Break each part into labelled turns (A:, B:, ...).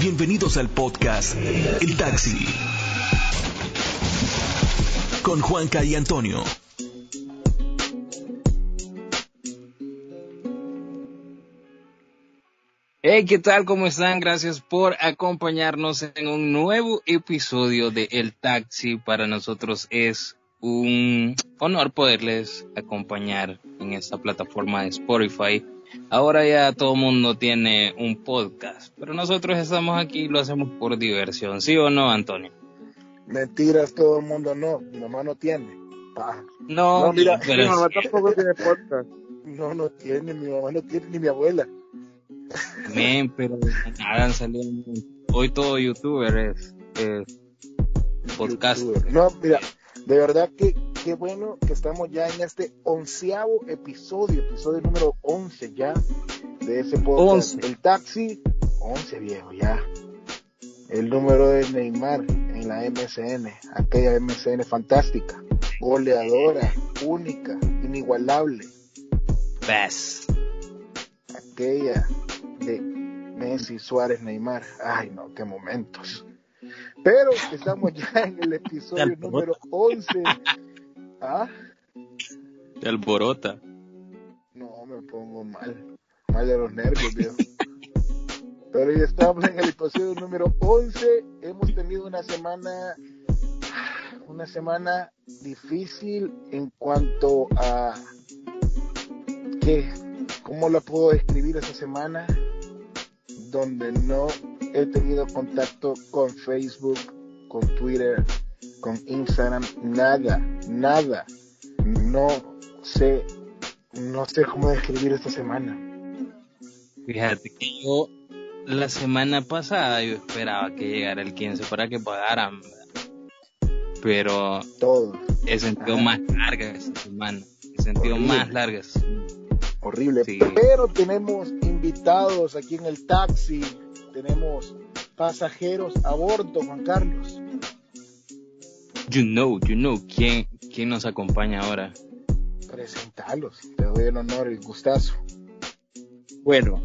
A: Bienvenidos al podcast El Taxi. Con Juanca y Antonio.
B: Hey, ¿qué tal? ¿Cómo están? Gracias por acompañarnos en un nuevo episodio de El Taxi. Para nosotros es un honor poderles acompañar en esta plataforma de Spotify. Ahora ya todo el mundo tiene un podcast, pero nosotros estamos aquí y lo hacemos por diversión, ¿sí o no, Antonio?
C: Mentiras, todo el mundo no. Mi mamá no tiene.
B: No,
C: No, mira,
B: pero
C: mi mamá tampoco tiene podcast. No, no tiene, mi mamá no tiene, ni mi abuela.
B: men, pero nada, han salido hoy todo youtuber es, es podcast.
C: No, mira, de verdad que qué bueno que estamos ya en este onceavo episodio, episodio número once ya de ese podcast.
B: Once.
C: El taxi, once viejo ya. El número de Neymar en la MSN, aquella MSN fantástica, goleadora, única, inigualable.
B: Best.
C: aquella de Messi, Suárez, Neymar. Ay, no, qué momentos. Pero estamos ya en el episodio número 11. ¿Ah?
B: De alborota.
C: No, me pongo mal. Mal de los nervios, viejo. Pero ya estamos en el episodio número 11. Hemos tenido una semana, una semana difícil en cuanto a qué, cómo la puedo describir esa semana, donde no he tenido contacto con Facebook, con Twitter, con Instagram, nada, nada. No sé, no sé cómo describir esta semana.
B: Fíjate que yo la semana pasada yo esperaba que llegara el 15 para que pagaran, pero
C: Todo.
B: he sentido
C: Ajá.
B: más larga esa semana. He sentido
C: Horrible.
B: más larga esa semana.
C: horrible.
B: Sí.
C: Pero tenemos invitados aquí en el taxi, tenemos pasajeros a bordo, Juan Carlos.
B: You know, you know, ¿quién, quién nos acompaña ahora?
C: Presentalos, te doy el honor y el gustazo.
B: Bueno,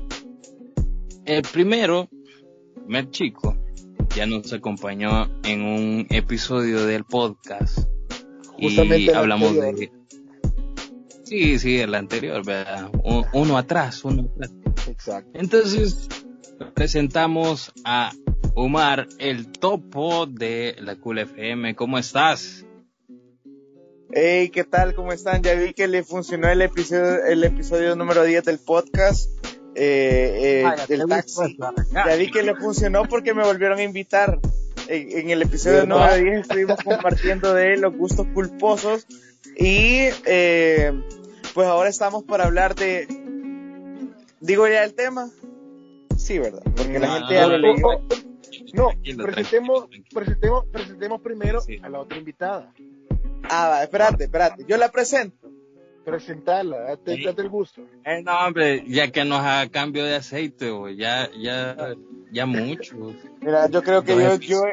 B: el primero, primer chico, ya nos acompañó en un episodio del podcast.
C: Justamente
B: y hablamos de... Sí, sí, el anterior, ¿verdad? Uno atrás, uno atrás.
C: Exacto.
B: Entonces, presentamos a Omar, el topo de la Cool FM. ¿Cómo estás?
D: Hey, ¿qué tal? ¿Cómo están? Ya vi que le funcionó el episodio, el episodio número 10 del podcast, eh, eh, del taxi. Ya vi que le funcionó porque me volvieron a invitar. En, en el episodio número 10 estuvimos compartiendo de los gustos culposos y eh, pues ahora estamos para hablar de... ¿Digo ya el tema? Sí, ¿verdad? Porque la
B: No,
D: gente ya lo leyó.
C: No,
B: Tranquilo,
C: presentemos,
B: tranquilo,
C: presentemos, presentemos primero
B: Sí.
C: a la otra invitada.
D: Ah, va, espérate, espérate. Yo la presento.
C: Presentarla, date,
B: Sí.
C: date el gusto.
B: Eh, no, hombre, ya que nos haga cambio de aceite, güey, ya, ya, ya mucho.
D: Mira, yo creo que yo, yo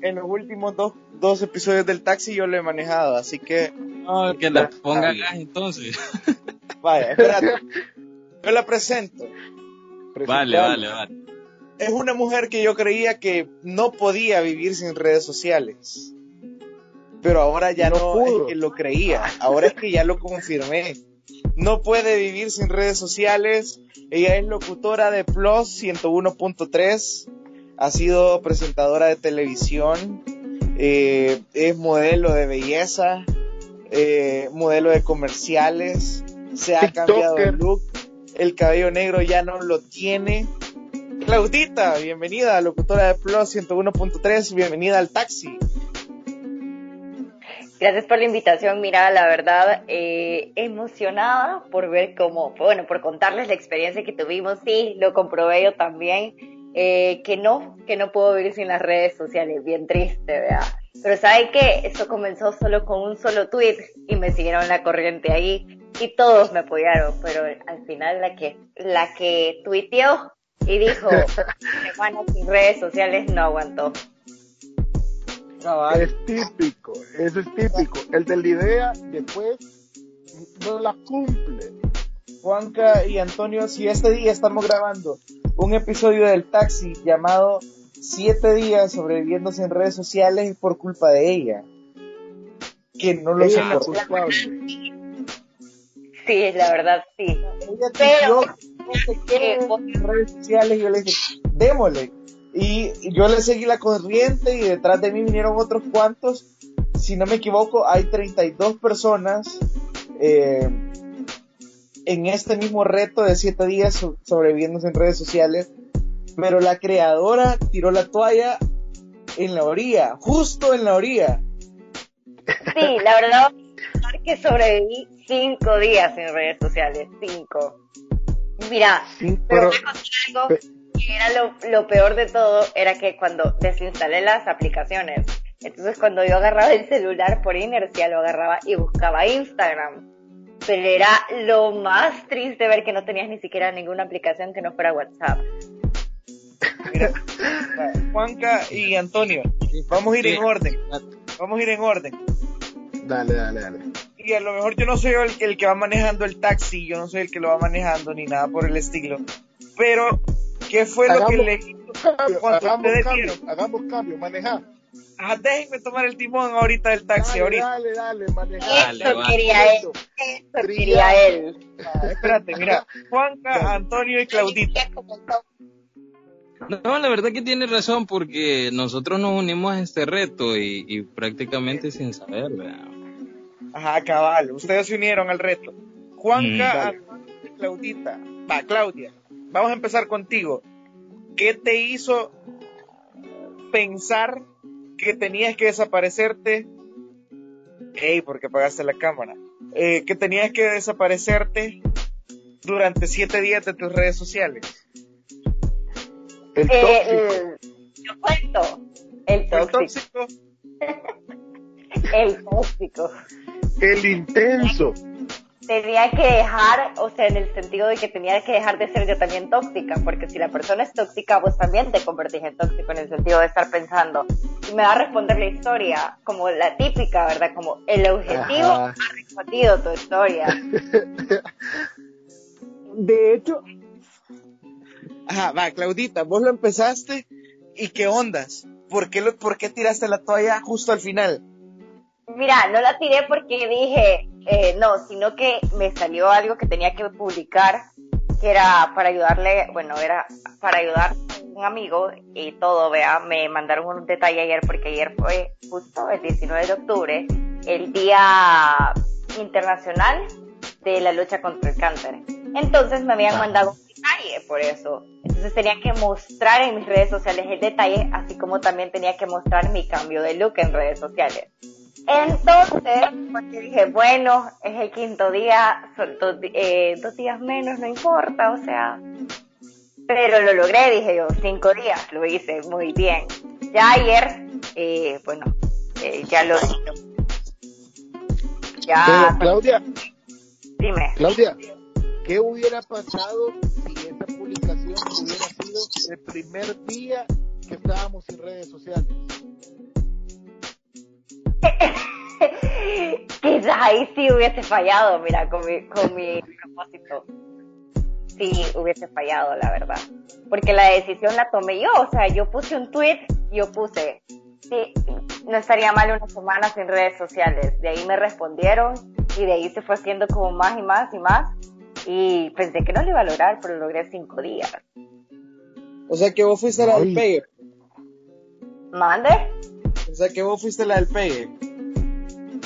D: en los últimos dos, dos episodios del taxi yo lo he manejado, así que
B: No, que la ponga gas entonces.
D: vaya, espérate. Yo la presento.
B: Vale, vale, vale.
D: Es una mujer que yo creía que no podía vivir sin redes sociales. Pero ahora ya
C: No
D: no,
C: pudo.
D: es que lo creía, ahora es que ya lo confirmé. No puede vivir sin redes sociales. Ella es locutora de Plus 101.3. Ha sido presentadora de televisión. eh, es modelo de belleza. eh, modelo de comerciales. Se ha
C: TikToker.
D: cambiado de look. El cabello negro ya no lo tiene. Claudita, bienvenida, locutora de Plus 101.3. Bienvenida al taxi.
E: Gracias por la invitación. Mira, la verdad, eh, emocionada por ver cómo, bueno, por contarles la experiencia que tuvimos. Sí, lo comprobé yo también. eh, que no, que no puedo vivir sin las redes sociales. Bien triste, ¿verdad? Pero ¿sabe qué? Eso comenzó solo con un solo tweet y me siguieron la corriente ahí y todos me apoyaron. Pero al final la que, la que tuiteó y dijo, Juana sin redes sociales no aguantó.
C: Es típico, eso es típico. El de la idea después no la cumple.
D: Juanca y Antonio, si este día estamos grabando un episodio del taxi llamado Siete días sobreviviendo sin redes sociales por culpa de ella. Que no lo
C: Ella es la
D: soportó.
C: culpable.
E: Sí, la verdad, sí.
D: Ella
E: Pero-
D: no sé qué en redes sociales y yo le dije, démosle. Y yo le seguí la corriente y detrás de mí vinieron otros cuantos. Si no me equivoco, hay 32 personas eh, en este mismo reto de 7 días so- sobreviviendo en redes sociales. Pero la creadora tiró la toalla en la orilla, justo en la orilla.
E: Sí, la verdad que sobreviví cinco días en redes sociales, cinco. Mira, pero
C: pero
E: algo que era lo, lo peor de todo, era que cuando desinstalé las aplicaciones, entonces cuando yo agarraba el celular por inercia, lo agarraba y buscaba Instagram. Pero era lo más triste ver que no tenías ni siquiera ninguna aplicación que no fuera WhatsApp.
D: Mira, Juanca y Antonio, vamos a ir en
B: Sí.
D: orden. Vamos a ir en orden.
C: Dale, dale, dale.
D: Y a lo mejor yo no soy el, el que va manejando el taxi, yo no soy el que lo va manejando ni nada por el estilo. Pero, ¿qué fue lo que le hizo
C: Cambio,
D: cuando
C: hagamos
D: ustedes
C: cambio,
D: vieron?
C: hagamos cambio, manejar.
D: Ah, déjenme tomar el timón ahorita del taxi,
C: Dale,
D: ahorita.
C: dale, dale, manejar.
B: Dale,
E: Eso
B: va.
E: quería él, eso quería él.
D: Ah, espérate, mira, Juanca, Antonio y Claudita.
B: No, la verdad que tiene razón porque nosotros nos unimos a este reto y, y prácticamente sin saber, ¿verdad?
D: Ajá, cabal, ustedes se unieron al reto.
B: Mm,
D: Juanca, y Claudita. Va, Claudia, vamos a empezar contigo. ¿Qué te hizo pensar que tenías que desaparecerte? Ey, porque apagaste la cámara. Eh, que tenías que desaparecerte durante siete días de tus redes sociales.
C: El
E: Eh,
C: tóxico.
E: el- yo cuento, el
D: El
E: tóxico,
D: tóxico,
E: el tóxico.
C: El intenso.
E: tenía que dejar, o sea, en el sentido de que tenía que dejar de ser yo también tóxica, porque si la persona es tóxica, vos también te convertís en tóxico en el sentido de estar pensando, y me va a responder la historia como la típica, ¿verdad? Como el objetivo
C: Ajá.
E: ha respondido tu historia.
D: de hecho. Ajá, va, Claudita, vos lo empezaste y qué ondas. ¿Por qué, lo, ¿Por qué tiraste la toalla justo al final?
E: Mira, no la tiré porque dije, eh, no, sino que me salió algo que tenía que publicar, que era para ayudarle, bueno, era para ayudar a un amigo y todo, vea, me mandaron un detalle ayer porque ayer fue justo el 19 de octubre, el Día Internacional de la Lucha contra el Cáncer. Entonces me habían mandado un detalle por eso. Entonces tenía que mostrar en mis redes sociales el detalle, así como también tenía que mostrar mi cambio de look en redes sociales. Entonces, porque dije, bueno, es el quinto día, son dos, eh, dos días menos, no importa, o sea. Pero lo logré, dije yo, cinco días, lo hice muy bien. Ya ayer, eh, bueno, eh, ya lo
C: Pero,
E: Ya,
C: Claudia,
E: dime.
C: Claudia, ¿qué hubiera pasado si esa publicación hubiera sido el primer día que estábamos en redes sociales?
E: Quizás ahí sí hubiese fallado, mira, con mi, con mi propósito. Sí, hubiese fallado, la verdad. Porque la decisión la tomé yo, o sea, yo puse un tweet, yo puse, sí, no estaría mal una semana sin redes sociales. De ahí me respondieron y de ahí se fue haciendo como más y más y más. Y pensé que no lo iba a lograr, pero lo logré cinco días.
D: O sea que vos fuiste la del pegue.
E: ¿Mande?
D: O sea que vos fuiste la del pegue.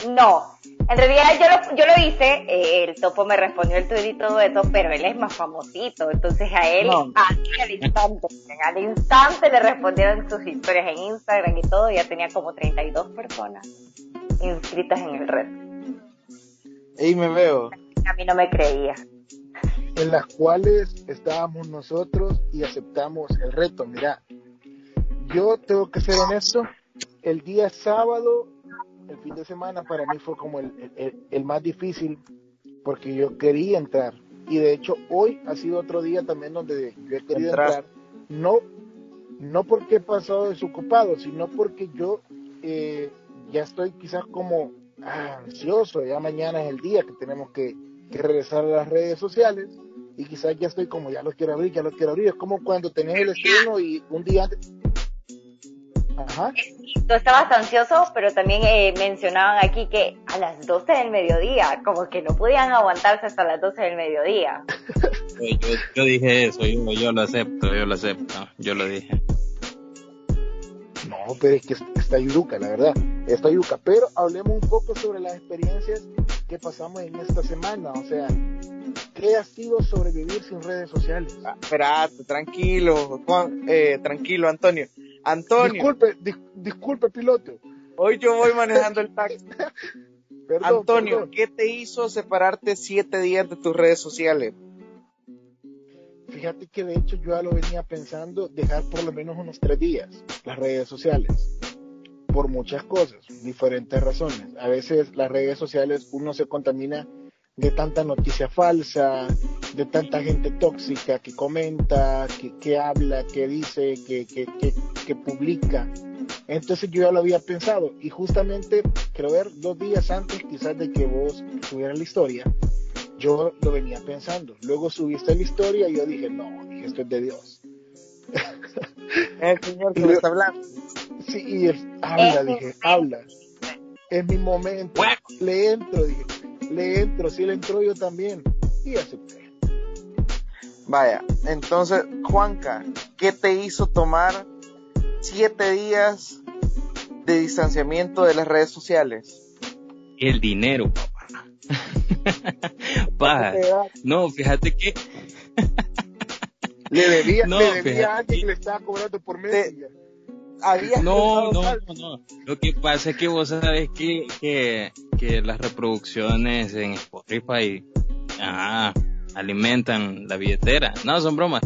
E: No, en realidad yo lo, yo lo hice, eh, el topo me respondió el tweet y todo eso, pero él es más famosito, entonces a él
D: No.
E: así al instante, al instante le respondieron sus historias en Instagram y todo, ya tenía como 32 personas inscritas en el reto.
D: Ahí me veo.
E: A mí no me creía.
C: en las cuales estábamos nosotros y aceptamos el reto. Mira, yo tengo que ser honesto, el día sábado, el fin de semana para mí fue como el, el- el más difícil porque yo quería entrar y de hecho hoy ha sido otro día también donde yo he querido
D: Entrar.
C: entrar, no, no porque he pasado desocupado, sino porque yo eh, ya estoy quizás como ah, ansioso, ya mañana es el día que tenemos que, que regresar a las redes sociales y quizás ya estoy como ya lo quiero abrir, ya lo quiero abrir. Es como cuando tenés el estreno y un día antes.
E: Ajá. Tú estabas ansioso, pero también eh, mencionaban aquí que a las 12 del mediodía, como que no podían aguantarse hasta las 12 del mediodía.
B: yo, dije eso, yo, yo lo acepto, yo lo acepto, yo lo dije.
C: No, pero es que está yuca, la verdad, está yuca. Pero hablemos un poco sobre las experiencias que pasamos en esta semana. O sea, ¿qué ha sido sobrevivir sin redes sociales?
D: Ah, espérate, tranquilo, Juan, eh, tranquilo, Antonio. Antonio.
C: Disculpe, disculpe, piloto.
D: Hoy yo voy manejando el taxi. Antonio, ¿qué te hizo separarte siete días de tus redes sociales?
C: Fíjate que de hecho yo ya lo venía pensando dejar por lo menos unos tres días las redes sociales por muchas cosas, diferentes razones. A veces las redes sociales uno se contamina de tanta noticia falsa, de tanta gente tóxica que comenta, que, habla, que dice, que, que, que, publica. Entonces yo ya lo había pensado y justamente, creo ver, dos días antes quizás de que vos tuvieras la historia, yo lo venía pensando. Luego subiste la historia y yo dije, no, dije, esto es de Dios.
D: El Señor que me está hablando.
C: Sí, y habla, dije, habla. Es mi momento. Le entro, dije, le entro, si le entro yo también. Y acepté.
D: Vaya, entonces, Juanca, ¿qué te hizo tomar siete días de distanciamiento de las redes sociales?
B: El dinero, papá. pa, no, fíjate que...
C: le debía, le debía a alguien que le estaba cobrando por mes.
B: No, no, no, Lo que pasa es que vos sabés que, que, que las reproducciones en Spotify alimentan la billetera. No, son bromas.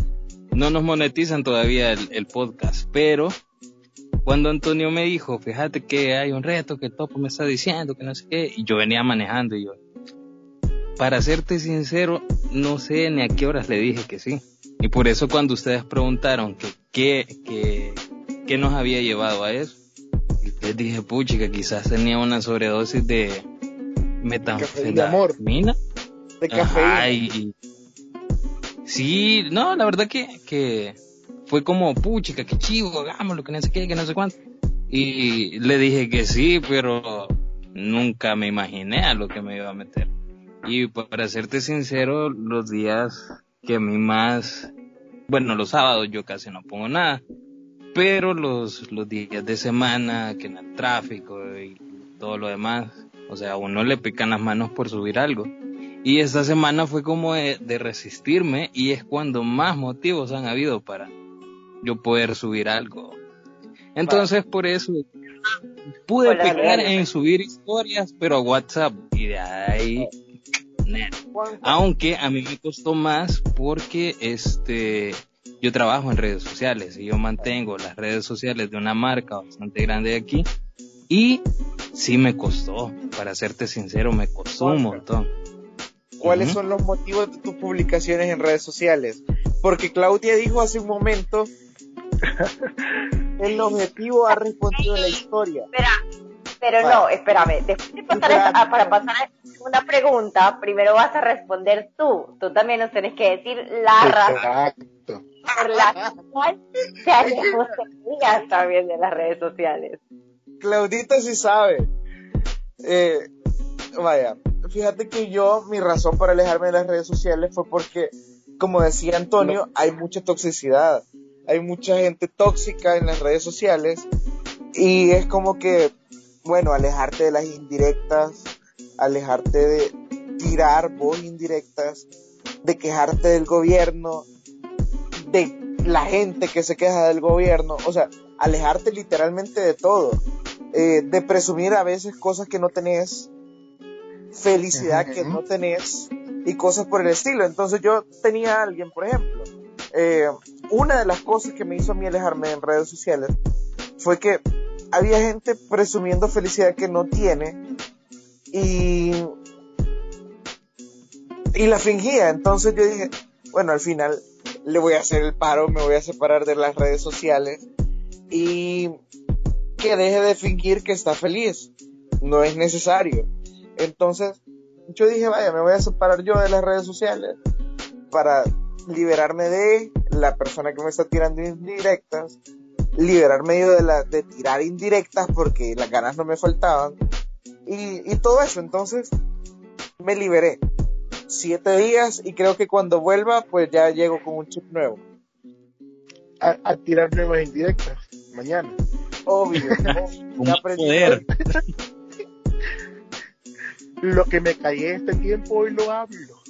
B: No nos monetizan todavía el, podcast, pero cuando Antonio me dijo, fíjate que hay un reto que Topo me está diciendo, que no sé qué, y yo venía manejando y yo, para serte sincero, no sé ni a qué horas le dije que sí. Y por eso cuando ustedes preguntaron que, que, que qué nos había llevado a eso. Y les dije, puchi, que quizás tenía una sobredosis de metanfetamina.
D: De cafeína.
B: Sí, no, la verdad que, que fue como, puchica, qué chivo, hagámoslo, que no sé qué, que no sé cuánto. Y le dije que sí, pero nunca me imaginé a lo que me iba a meter. Y para serte sincero, los días que a mí más, bueno, los sábados yo casi no pongo nada pero los, los días de semana, que en el tráfico y todo lo demás, o sea, a uno le pican las manos por subir algo. Y esta semana fue como de, resistirme y es cuando más motivos han habido para yo poder subir algo. Entonces por eso pude pecar en subir historias, pero a WhatsApp y de ahí aunque a mí me costó más porque este yo trabajo en redes sociales y yo mantengo las redes sociales de una marca bastante grande de aquí y sí me costó, para serte sincero, me costó un montón.
D: ¿Cuáles son los motivos de tus publicaciones en redes sociales? Porque Claudia dijo hace un momento, el objetivo ha respondido la historia.
E: Espera, pero no, espérame, después de pasar para pasar a una pregunta, primero vas a responder tú. Tú también nos tienes que decir la razón por la cual se alejó también de las redes sociales.
D: Claudita sí sabe. Eh, vaya, fíjate que yo, mi razón para alejarme de las redes sociales fue porque, como decía Antonio, hay mucha toxicidad. Hay mucha gente tóxica en las redes sociales y es como que, bueno, alejarte de las indirectas, alejarte de tirar voz indirectas, de quejarte del gobierno, de la gente que se queja del gobierno, o sea, alejarte literalmente de todo, eh, de presumir a veces cosas que no tenés, felicidad que no tenés y cosas por el estilo. Entonces yo tenía a alguien, por ejemplo, eh, una de las cosas que me hizo a mí alejarme en redes sociales fue que había gente presumiendo felicidad que no tiene y, y la fingía. Entonces yo dije, bueno, al final le voy a hacer el paro, me voy a separar de las redes sociales y que deje de fingir que está feliz. No es necesario. Entonces, yo dije, vaya, me voy a separar yo de las redes sociales para liberarme de la persona que me está tirando indirectas, liberarme de, la, de tirar indirectas porque las ganas no me faltaban y, y todo eso. Entonces me liberé siete días y creo que cuando vuelva pues ya llego con un chip nuevo.
C: A, a tirar nuevas indirectas mañana.
D: Obvio. Aprendí.
B: poder.
C: Lo que me callé este tiempo hoy lo hablo.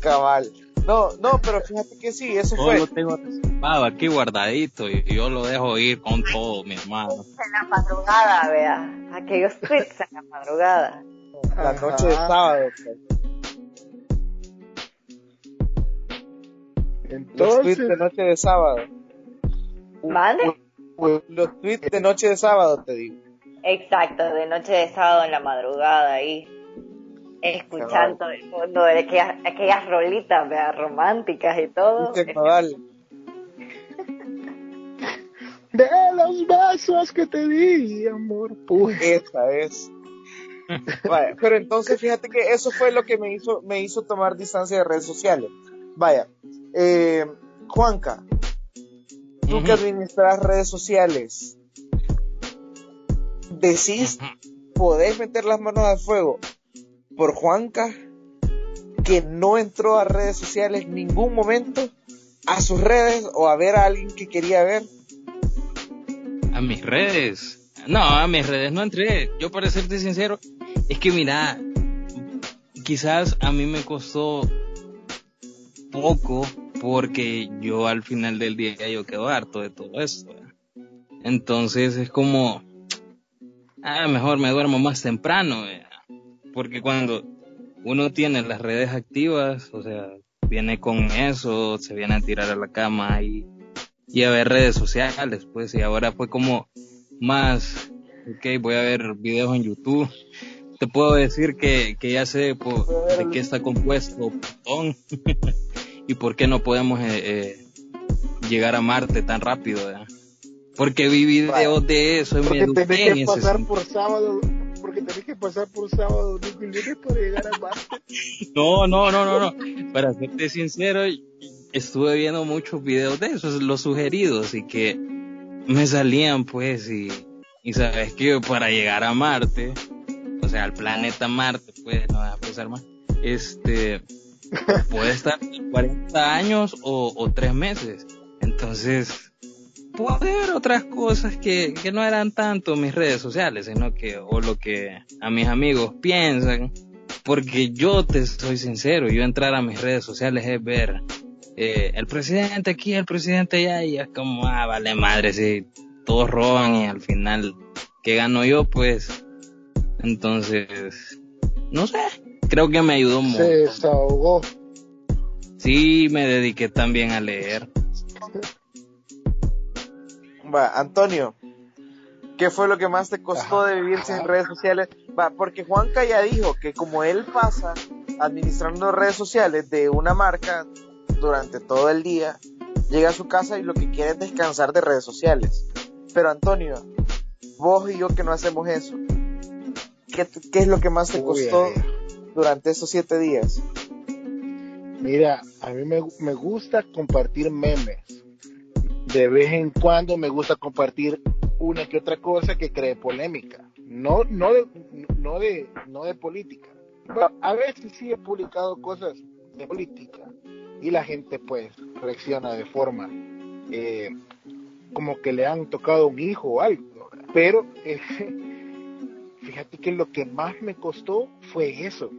D: Cabal. No, no, pero fíjate que sí, eso fue.
B: lo tengo reservado aquí guardadito y yo lo dejo ir con todo, mi hermano.
E: En la madrugada, vea. Aquellos tweets en la madrugada.
D: La noche de sábado. pues. Los tweets de noche de sábado.
C: Pues,
D: Los tweets de noche de sábado, te digo.
E: Exacto, de noche de sábado en la madrugada ahí. Escuchando el fondo de aquellas, aquellas rolitas, vea, románticas y todo.
C: De los besos que te di, amor. Pues,
D: Esa es. Vaya, pero entonces fíjate que eso fue lo que me hizo, me hizo tomar distancia de redes sociales. Vaya, eh, Juanca, tú que administras redes sociales, decís, podés meter las manos al fuego por Juanca, que no entró a redes sociales en ningún momento, a sus redes o a ver a alguien que quería ver.
B: A mis redes. No, a mis redes no entré. Yo para serte sincero, es que mira, quizás a mí me costó poco porque yo al final del día yo quedo harto de todo esto. Entonces es como, ah, mejor me duermo más temprano, porque cuando uno tiene las redes activas, o sea, viene con eso, se viene a tirar a la cama y, y a ver redes sociales, pues, y ahora fue como más, ok, voy a ver videos en YouTube. Te puedo decir que, que ya sé po- de qué está compuesto Plutón y por qué no podemos eh, eh, llegar a Marte tan rápido, ¿verdad? Porque vi videos de eso y me
C: porque
B: eduqué
C: tenés
B: en
C: que pasar
B: sentido.
C: por sábado, porque tenés que pasar por sábado, domingo y lunes para llegar a Marte.
B: No, no, no, no, no. Para serte sincero, estuve viendo muchos videos de esos, los sugeridos, y que me salían, pues, y, y sabes que para llegar a Marte, o sea, al planeta Marte, pues, no vas a pensar más, este, puede estar 40 años o, o 3 meses. Entonces, puedo ver otras cosas que, que no eran tanto mis redes sociales, sino que, o lo que a mis amigos piensan, porque yo te soy sincero, yo entrar a mis redes sociales es ver eh, el presidente aquí, el presidente allá, y es como, ah, vale madre, si todos roban y al final, ¿qué gano yo? Pues, entonces, no sé, creo que me ayudó
C: Se
B: mucho.
C: desahogó.
B: Sí, me dediqué también a leer.
D: Va, Antonio, ¿qué fue lo que más te costó de vivir sin redes sociales? Va, porque Juanca ya dijo que como él pasa administrando redes sociales de una marca durante todo el día, llega a su casa y lo que quiere es descansar de redes sociales. Pero Antonio, vos y yo que no hacemos eso, ¿qué, qué es lo que más te
C: Uy,
D: costó
C: ay.
D: Durante esos siete días?
C: Mira, a mí me, me gusta compartir memes. De vez en cuando me gusta compartir una que otra cosa que cree polémica. No, no, de, no, de, no de política. Pero a veces sí he publicado cosas de política y la gente pues reacciona de forma eh, como que le han tocado un hijo o algo. Pero eh, fíjate que lo que más me costó fue eso.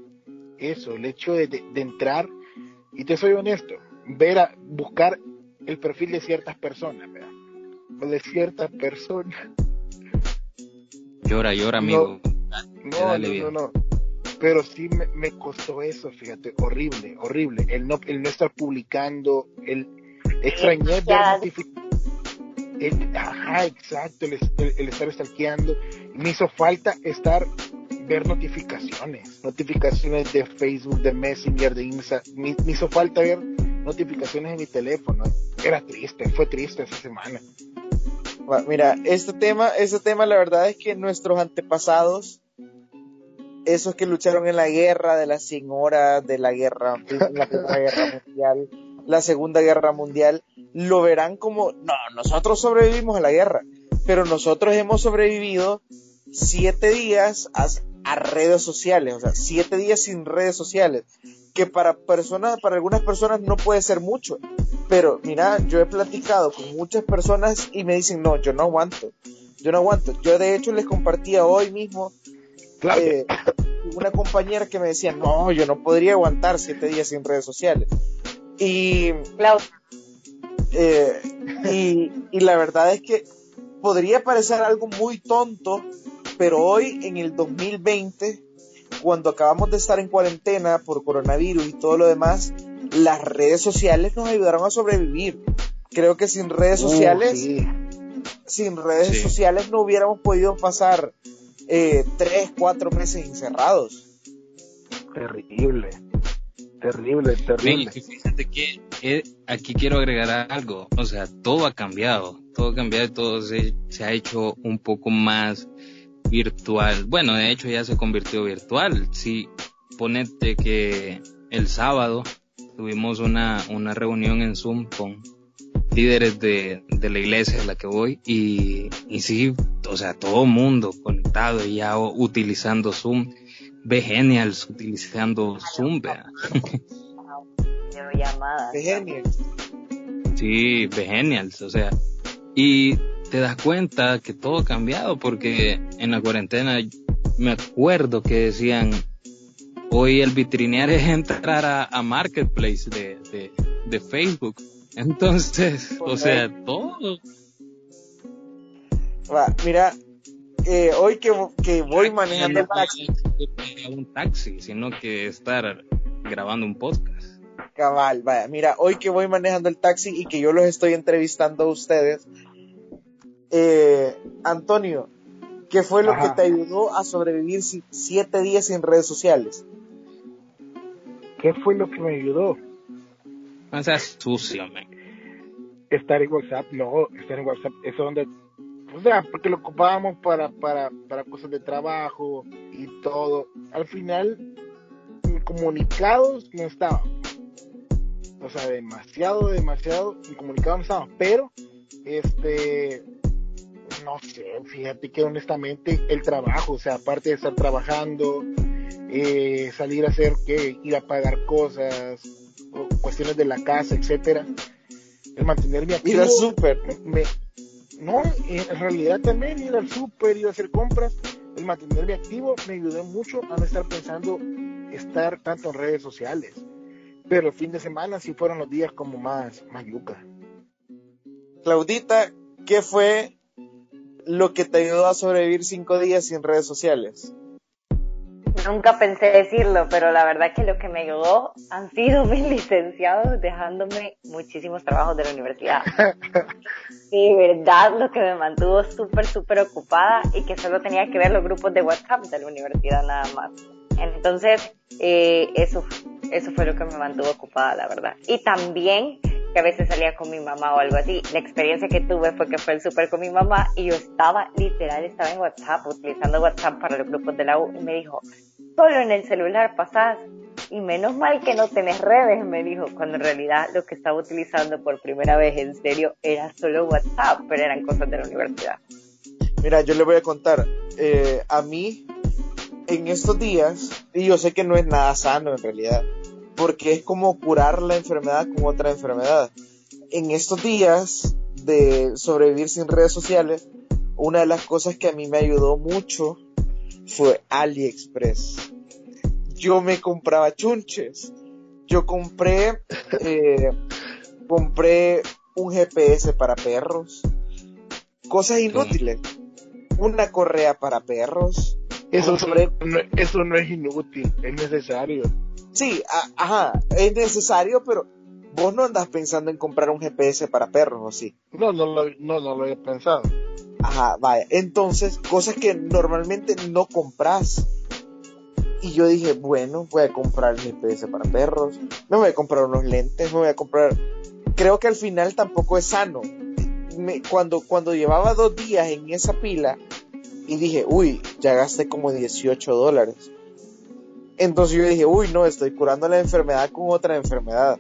C: Eso, el hecho de, de- de entrar y te soy honesto, ver a buscar el perfil de ciertas personas, ¿verdad? O de ciertas personas.
B: Llora, llora, amigo.
C: No,
B: Dale,
C: no, no, no. Pero sí me, me costó eso, fíjate, horrible, horrible. El no, el no estar publicando, el extrañé ver. Ajá, exacto, el, estar stalkeando. Me hizo falta estar, ver notificaciones, notificaciones de Facebook, de Messenger, de Insta. Me, me hizo falta ver notificaciones en mi teléfono. Era triste, fue triste esa semana.
D: Mira, este tema, este tema la verdad es que nuestros antepasados, esos que lucharon en la guerra de las 100 horas, de la guerra, en la Guerra Mundial, la Segunda Guerra Mundial, lo verán como, no, nosotros sobrevivimos a la guerra, pero nosotros hemos sobrevivido siete días a, a redes sociales, o sea, siete días sin redes sociales, que para personas, para algunas personas no puede ser mucho, pero mira, yo he platicado con muchas personas y me dicen, no, yo no aguanto, yo no aguanto. Yo de hecho les compartía hoy mismo eh, una compañera que me decía, no, yo no podría aguantar siete días sin redes sociales. Y, eh, y, y la verdad es que podría parecer algo muy tonto, pero hoy en el 2020, cuando acabamos de estar en cuarentena por coronavirus y todo lo demás, las redes sociales nos ayudaron a sobrevivir. Creo que sin redes uh, sociales, sin redes sociales no hubiéramos podido pasar eh, tres, cuatro meses encerrados.
C: Terrible, terrible, terrible.
B: fíjate que eh, aquí quiero agregar algo, o sea, todo ha cambiado, todo ha cambiado, todo se, se ha hecho un poco más virtual. Bueno, de hecho ya se convirtió virtual. Sí, ponete que el sábado tuvimos una, una reunión en Zoom con líderes de, de la iglesia a la que voy y, y sí, o sea, todo mundo conectado y ya utilizando Zoom. Ve genials utilizando Zoom, vea.
D: Genials.
B: Sí, ve genials, o sea, y te das cuenta que todo ha cambiado porque en la cuarentena me acuerdo que decían hoy el vitrinear es entrar a, Marketplace de, de, Facebook. Entonces, o sea, todo.
D: mira, eh, hoy que, que voy manejando el taxi.
B: un taxi, sino que estar grabando un podcast.
D: Cabal, vaya, mira, hoy que voy manejando el taxi y que yo los estoy entrevistando a ustedes, eh, Antonio, ¿qué fue lo que te ayudó a sobrevivir siete días sin redes sociales?
C: ¿Qué fue lo que me ayudó?
B: No seas sucio, man.
C: Estar en WhatsApp, no, estar en WhatsApp, eso donde, o sea, porque lo ocupábamos para, para, para cosas de trabajo y todo. Al final, comunicados no estaban. O sea, demasiado, demasiado comunicados no estaban. Pero, este, no sé, fíjate que honestamente el trabajo, o sea, aparte de estar trabajando, eh, salir a hacer que ir a pagar cosas, o cuestiones de la casa, etcétera, el mantenerme activo.
D: Ir al súper.
C: No, en realidad también ir al súper, a hacer compras, el mantenerme activo me ayudó mucho a no estar pensando estar tanto en redes sociales. Pero el fin de semana sí fueron los días como más, más yuca.
D: Claudita, ¿qué fue lo que te ayudó a sobrevivir cinco días sin redes sociales?
E: Nunca pensé decirlo, pero la verdad que lo que me ayudó han sido mis licenciados dejándome muchísimos trabajos de la universidad. Y verdad lo que me mantuvo súper, súper ocupada y que solo tenía que ver los grupos de WhatsApp de la universidad nada más. Entonces, eh, eso, eso fue lo que me mantuvo ocupada, la verdad. Y también que a veces salía con mi mamá o algo así. La experiencia que tuve fue que fue el súper con mi mamá y yo estaba, literal, estaba en WhatsApp, utilizando WhatsApp para los grupos de la U y me dijo, solo en el celular pasás y menos mal que no tenés redes, me dijo, cuando en realidad lo que estaba utilizando por primera vez en serio era solo WhatsApp, pero eran cosas de la universidad.
D: Mira, yo le voy a contar, eh, a mí en estos días, y yo sé que no es nada sano en realidad, porque es como curar la enfermedad con otra enfermedad. En estos días de sobrevivir sin redes sociales, una de las cosas que a mí me ayudó mucho fue AliExpress. Yo me compraba chunches. Yo compré, eh, compré un GPS para perros. Cosas inútiles. Una correa para perros.
C: Eso, eso no es inútil, es necesario.
D: Sí, ajá, es necesario, pero vos no andas pensando en comprar un GPS para perros, ¿o sí?
C: No, no lo, no, no lo he pensado.
D: Ajá, vaya. Entonces, cosas que normalmente no compras. Y yo dije, bueno, voy a comprar GPS para perros, me voy a comprar unos lentes, me voy a comprar... Creo que al final tampoco es sano. cuando, cuando llevaba dos días en esa pila y dije, uy, ya gasté como 18 dólares entonces yo dije, uy, no, estoy curando la enfermedad con otra enfermedad.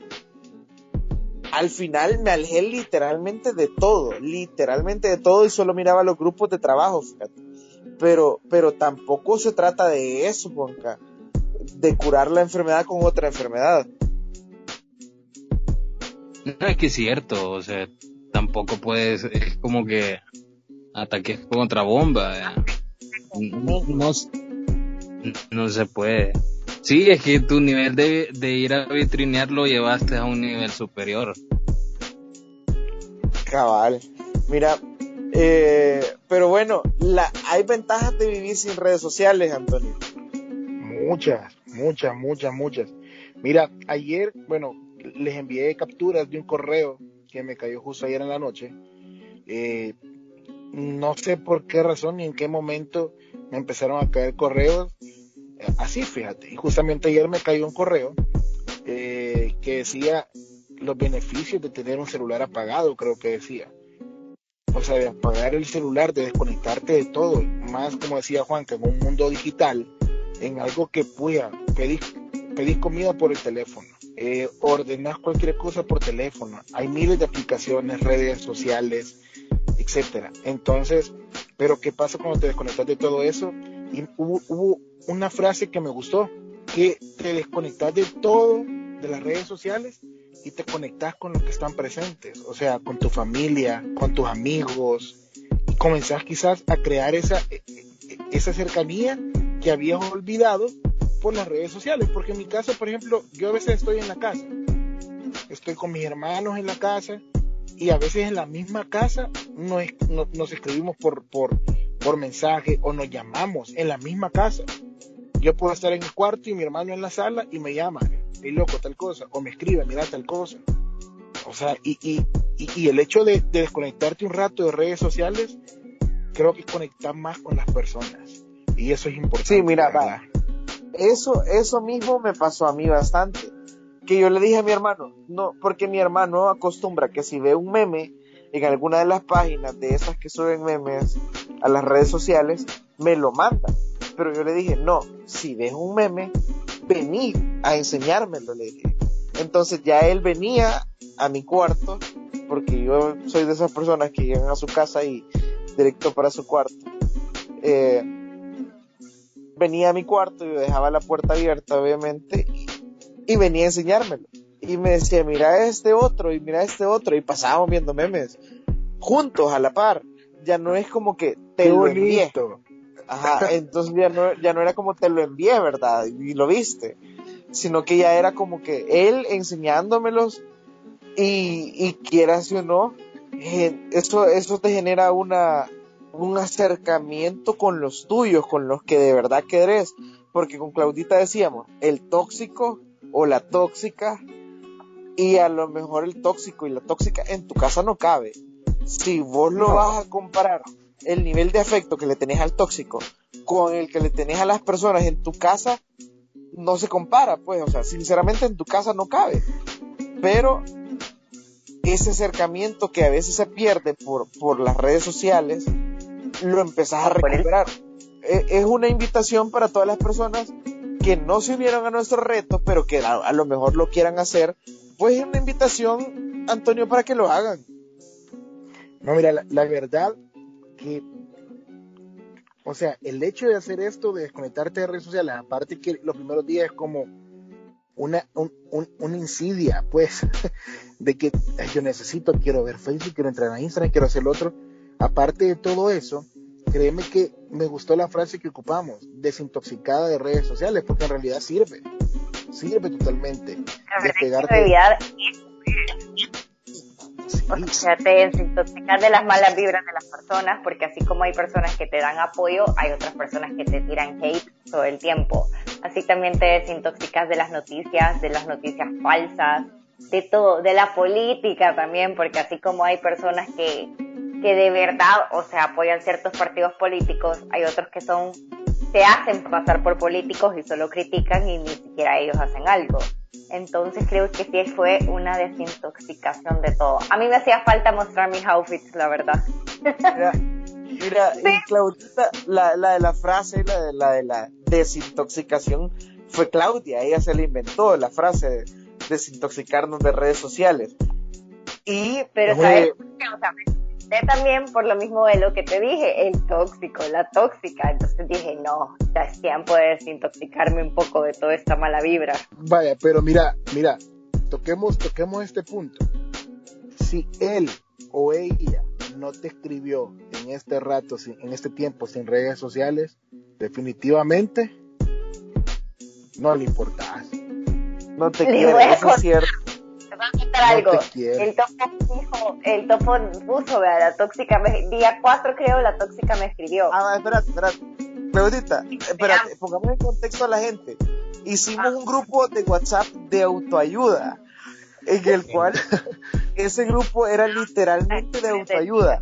D: Al final me alejé literalmente de todo, literalmente de todo y solo miraba los grupos de trabajo, fíjate. Pero, pero tampoco se trata de eso, Juanca, de curar la enfermedad con otra enfermedad.
B: No es que es cierto, o sea, tampoco puedes, es como que ataques con otra bomba. eh. No, no, no se puede. Sí, es que tu nivel de, de ir a vitrinear lo llevaste a un nivel superior.
D: Cabal. Mira, eh, pero bueno, la, hay ventajas de vivir sin redes sociales, Antonio.
C: Muchas, muchas, muchas, muchas. Mira, ayer, bueno, les envié capturas de un correo que me cayó justo ayer en la noche. Eh, no sé por qué razón ni en qué momento me empezaron a caer correos así, fíjate. Y justamente ayer me cayó un correo eh, que decía los beneficios de tener un celular apagado, creo que decía. O sea, de apagar el celular, de desconectarte de todo, más como decía Juan, que en un mundo digital, en algo que pueda, pedís, pedís comida por el teléfono, eh, ordenás cualquier cosa por teléfono, hay miles de aplicaciones, redes sociales, etcétera. Entonces, pero ¿qué pasa cuando te desconectas de todo eso? Y hubo, una frase que me gustó, que te desconectas de todo, de las redes sociales, y te conectas con los que están presentes, o sea, con tu familia, con tus amigos, y comenzás quizás a crear esa, esa cercanía que habías olvidado por las redes sociales, porque en mi caso, por ejemplo, yo a veces estoy en la casa, estoy con mis hermanos en la casa, y a veces en la misma casa nos, nos, escribimos por, por mensaje o nos llamamos en la misma casa. Yo puedo estar en el cuarto y mi hermano en la sala y me llama, y loco, tal cosa, o me escribe, mira tal cosa. O sea, y, y, y, y el hecho de, de, desconectarte un rato de redes sociales, creo que conectar más con las personas. Y eso es importante.
D: Sí, mira. Eso, eso mismo me pasó a mí bastante. Que yo le dije a mi hermano, no, porque mi hermano acostumbra que si ve un meme en alguna de las páginas de esas que suben memes a las redes sociales, me lo manda. Pero yo le dije, no, si ves un meme, vení a enseñármelo, le dije. Entonces ya él venía a mi cuarto, porque yo soy de esas personas que llegan a su casa y directo para su cuarto. Eh, venía a mi cuarto yo dejaba la puerta abierta, obviamente, y, y, venía a enseñármelo. Y me decía, mira este otro, y mira este otro, y pasábamos viendo memes, juntos, a la par. Ya no es como que te lo envié. Ajá, entonces ya no, ya no era como te lo envié, ¿verdad? Y lo viste. Sino que ya era como que él enseñándomelos y, y quieras o no, eh, eso, eso te genera una, un acercamiento con los tuyos, con los que de verdad querés. Porque con Claudita decíamos, el tóxico o la tóxica, y a lo mejor el tóxico y la tóxica en tu casa no cabe. Si vos lo
C: No.
D: vas a comparar el nivel de afecto que le tenés al tóxico con el que le tenés a las personas en tu casa, no se compara, pues, o sea, sinceramente en tu casa no cabe. Pero ese acercamiento que a veces se pierde por, por las redes sociales, lo empezás a recuperar. E- Es una invitación para todas las personas que no se unieron a nuestro reto, pero que a, a lo mejor lo quieran hacer. Pues es una invitación, Antonio, para que lo hagan.
C: No, mira, la, la verdad que, o sea, el hecho de hacer esto, de desconectarte de redes sociales, aparte que los primeros días es como una, un, un- una insidia, pues, de que "Ay, yo necesito, quiero ver Facebook, quiero entrar a Instagram, quiero hacer lo otro. Aparte de todo eso, créeme que me gustó la frase que ocupamos, desintoxicada de redes sociales, porque en realidad sirve, sirve totalmente. Despegarte.
E: O sea, te desintoxicas de las malas vibras de las personas, porque así como hay personas que te dan apoyo, hay otras personas que te tiran hate todo el tiempo. Así también te desintoxicas de las noticias, de las noticias falsas, de todo, de la política también, porque así como hay personas que, que de verdad, o sea, apoyan ciertos partidos políticos, hay otros que son, se hacen pasar por políticos y solo critican y ni siquiera ellos hacen algo. Entonces creo que sí fue una desintoxicación de todo. A mí me hacía falta mostrar mis outfits, la verdad.
D: Mira, mira y Claudita, la, la de la frase, la de la, de la desintoxicación, fue Claudia, ella se la inventó, la frase de desintoxicarnos de redes sociales. Y,
E: Pero
C: Oye.
E: sabes, o sea, también por lo mismo de lo que te dije, el tóxico, la tóxica. Entonces dije, no, ya es tiempo de desintoxicarme un poco de toda esta mala vibra.
C: Vaya, pero mira, mira, toquemos, toquemos este punto. Si él o ella no te escribió en este rato, sin- en este tiempo, sin redes sociales, definitivamente no le importas.
D: no te eso es cierto.
C: No
E: algo. El topo dijo, el topo puso, vea, la tóxica, me, día 4 creo, la tóxica me escribió.
D: Ah, espérate, espérate. Claudita, espérate, pongamos en contexto a la gente. Hicimos un grupo de WhatsApp de autoayuda, en el cual ese grupo era literalmente de autoayuda.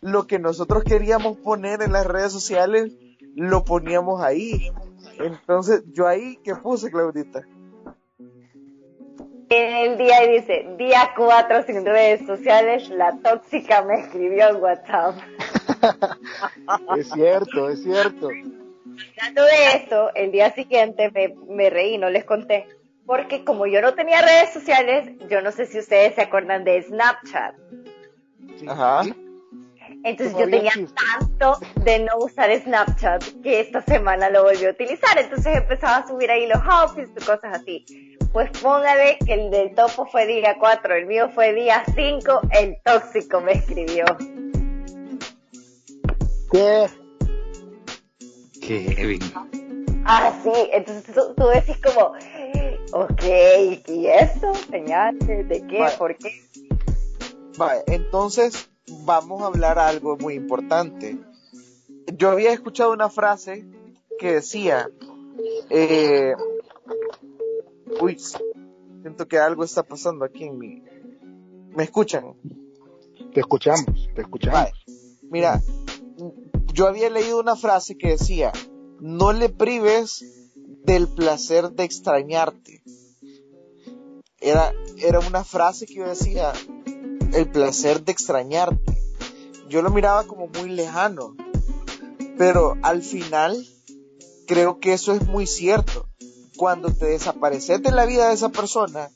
D: Lo que nosotros queríamos poner en las redes sociales, lo poníamos ahí. Entonces, yo ahí, ¿qué puse, Claudita?
E: En el día y dice, día 4 sin redes sociales, la tóxica me escribió en WhatsApp.
C: Es cierto, es cierto.
E: Hablando de esto, el día siguiente me, me reí, no les conté. Porque como yo no tenía redes sociales, yo no sé si ustedes se acuerdan de Snapchat.
D: Ajá.
E: Entonces yo tenía tanto de no usar Snapchat que esta semana lo volví a utilizar. Entonces empezaba a subir ahí los outfits y cosas así. Pues póngale que el del topo fue día 4, el mío fue día 5, el tóxico me escribió.
C: ¿Qué?
B: Kevin.
E: Ah, sí, entonces tú, tú decís como, ok, ¿y esto? ¿Señales? ¿De qué?
D: Vale.
E: ¿Por qué?
D: Vale, entonces vamos a hablar algo muy importante. Yo había escuchado una frase que decía, eh, uy, siento que algo está pasando aquí en mi... ¿Me escuchan?
C: Te escuchamos, te escuchamos.
D: Vale. Mira, yo había leído una frase que decía, no le prives del placer de extrañarte. Era, era una frase que yo decía, el placer de extrañarte. Yo lo miraba como muy lejano, pero al final creo que eso es muy cierto. Cuando te desapareces de la vida de esa persona,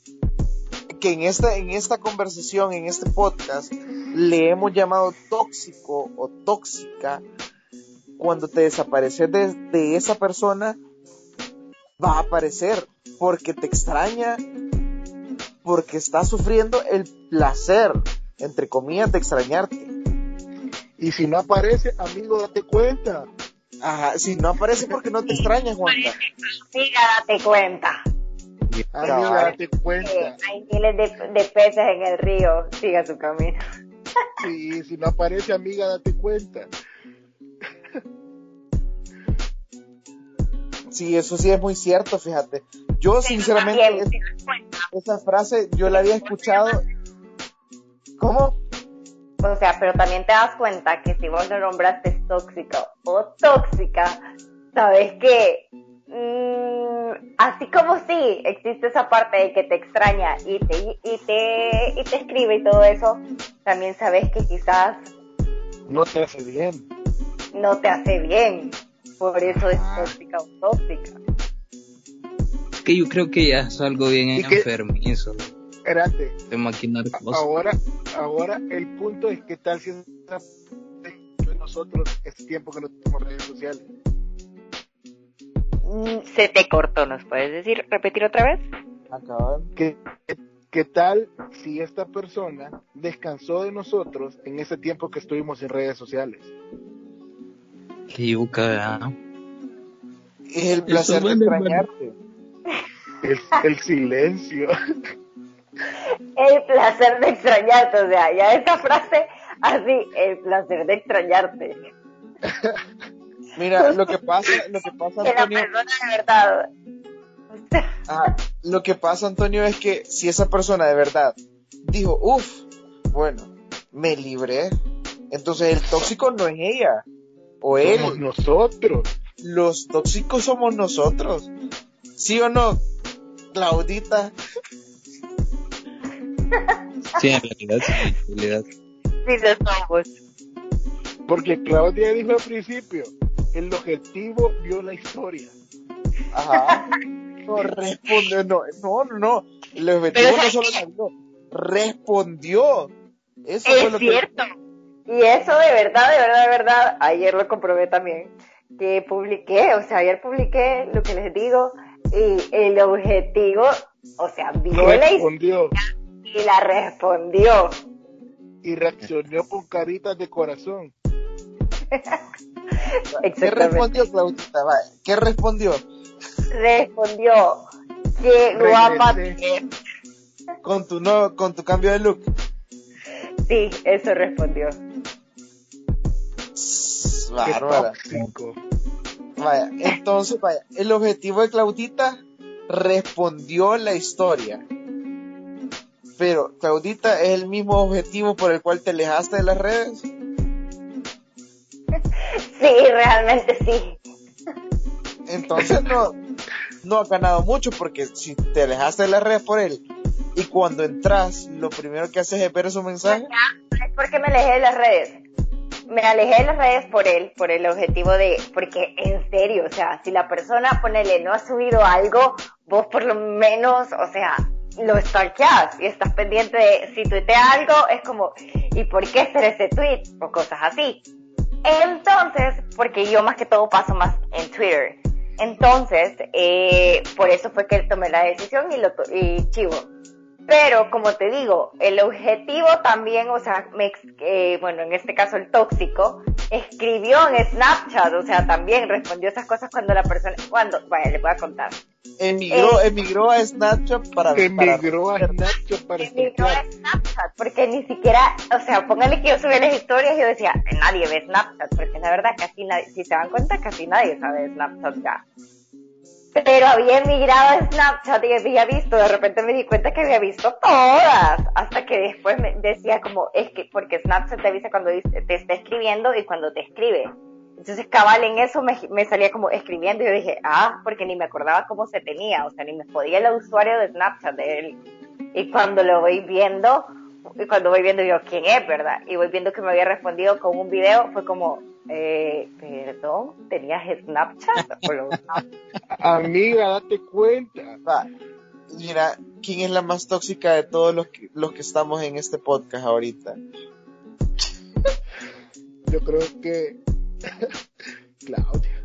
D: que en esta, en esta conversación, en este podcast, le hemos llamado tóxico o tóxica, cuando te desapareces de, de esa persona, va a aparecer porque te extraña, porque está sufriendo el placer, entre comillas, de extrañarte.
C: Y si no aparece, amigo, date cuenta.
D: Ajá, si no aparece porque no te extraña, Juanca.
E: Amiga, date cuenta.
C: Amiga,
D: Cabal.
C: date cuenta.
E: hay miles de, de peces en el río, siga su camino.
C: Sí, si no aparece, amiga, date cuenta.
D: Sí, eso sí es muy cierto, fíjate. Yo sinceramente es- esa frase yo la había escuchado. ¿Cómo?
E: O sea, pero también te das cuenta que si vos lo nombraste tóxico o tóxica, sabes que mm, así como sí existe esa parte de que te extraña y te, y te, y te escribe y todo eso, también sabes que quizás
C: No te hace bien.
E: no te hace bien. Por eso es tóxica o tóxica.
B: Que yo creo que ya es algo bien
C: ¿Y qué? Espérate,
B: de maquinar cosas.
C: ahora, ahora el punto es que tal si nosotros ese tiempo que no tenemos redes sociales.
E: Mm, Se te cortó, ¿nos puedes decir, repetir otra vez?
D: Acaban.
C: ¿Qué, qué tal si esta persona descansó de nosotros en ese tiempo que estuvimos en redes sociales?
B: Que yuca.
D: Es el placer de
B: vale,
D: extrañarte.
C: El, el silencio.
E: El placer de extrañarte, o sea, ya esa frase así, el placer de extrañarte.
D: Mira, lo que pasa, lo que pasa,
E: Que la
D: Antonio,
E: persona de verdad.
D: ah, lo que pasa, Antonio, es que si esa persona de verdad dijo, uff, bueno, me libré, entonces el tóxico no es ella o él.
C: Somos nosotros.
D: Los tóxicos somos nosotros. ¿Sí o no, Claudita?
B: Sí, en realidad, sí, en realidad.
E: Sí, lo somos.
C: Porque Claudia dijo al principio, el objetivo vio la historia.
D: Ajá. No responde, no, no, no, no. El objetivo
E: Pero,
D: no
E: ¿sabes
D: solo la vio, respondió.
E: Eso es cierto. Y eso de verdad, de verdad, de verdad, ayer lo comprobé también, que publiqué, o sea, ayer publiqué lo que les digo, y el objetivo, o sea, vio
C: respondió.
E: Y la respondió.
C: Y reaccionó con caritas de corazón.
D: ¿Qué respondió, Claudita? ¿Qué respondió?
E: Respondió, qué guapa
D: Con tu, no, con tu cambio de look.
E: Sí, eso respondió.
D: Bárbara. Vaya, entonces, vaya, el objetivo de Claudita respondió la historia. Pero, Claudita, ¿es el mismo objetivo por el cual te alejaste de las redes?
E: Sí, realmente sí.
D: Entonces no, no ha ganado mucho porque si te alejaste de las redes por él y cuando entras lo primero que haces es ver su mensaje.
E: Es porque me alejé de las redes me alejé de las redes por él, por el objetivo de, porque en serio, o sea, si la persona, ponele, no ha subido algo, vos por lo menos, o sea, lo stalkeas y estás pendiente de, si tuitea algo, es como, ¿y por qué hacer ese tweet? O cosas así. Entonces, porque yo más que todo paso más en Twitter. Entonces, eh, por eso fue que tomé la decisión y lo, y chivo pero como te digo, el objetivo también, o sea, me, eh, bueno, en este caso el tóxico, escribió en Snapchat, o sea, también respondió esas cosas cuando la persona, cuando, vaya, le voy a contar.
D: Emigró, eh, emigró a Snapchat para
C: Emigró a Snapchat para
E: Emigró a Snapchat, porque ni siquiera, o sea, póngale que yo subí las historias y yo decía, nadie ve Snapchat, porque la verdad casi nadie, si se dan cuenta, casi nadie sabe Snapchat ya pero había emigrado a Snapchat y había visto, de repente me di cuenta que había visto todas, hasta que después me decía como, es que, porque Snapchat te avisa cuando te está escribiendo y cuando te escribe. Entonces cabal en eso me, salía como escribiendo y yo dije, ah, porque ni me acordaba cómo se tenía, o sea, ni me podía el usuario de Snapchat de él. Y cuando lo voy viendo, y cuando voy viendo yo quién es, ¿verdad? Y voy viendo que me había respondido con un video, fue como, eh, perdón, ¿tenías Snapchat?
C: Amiga, date cuenta.
D: mira, ¿quién es la más tóxica de todos los que, los que estamos en este podcast ahorita?
C: Yo creo que Claudia.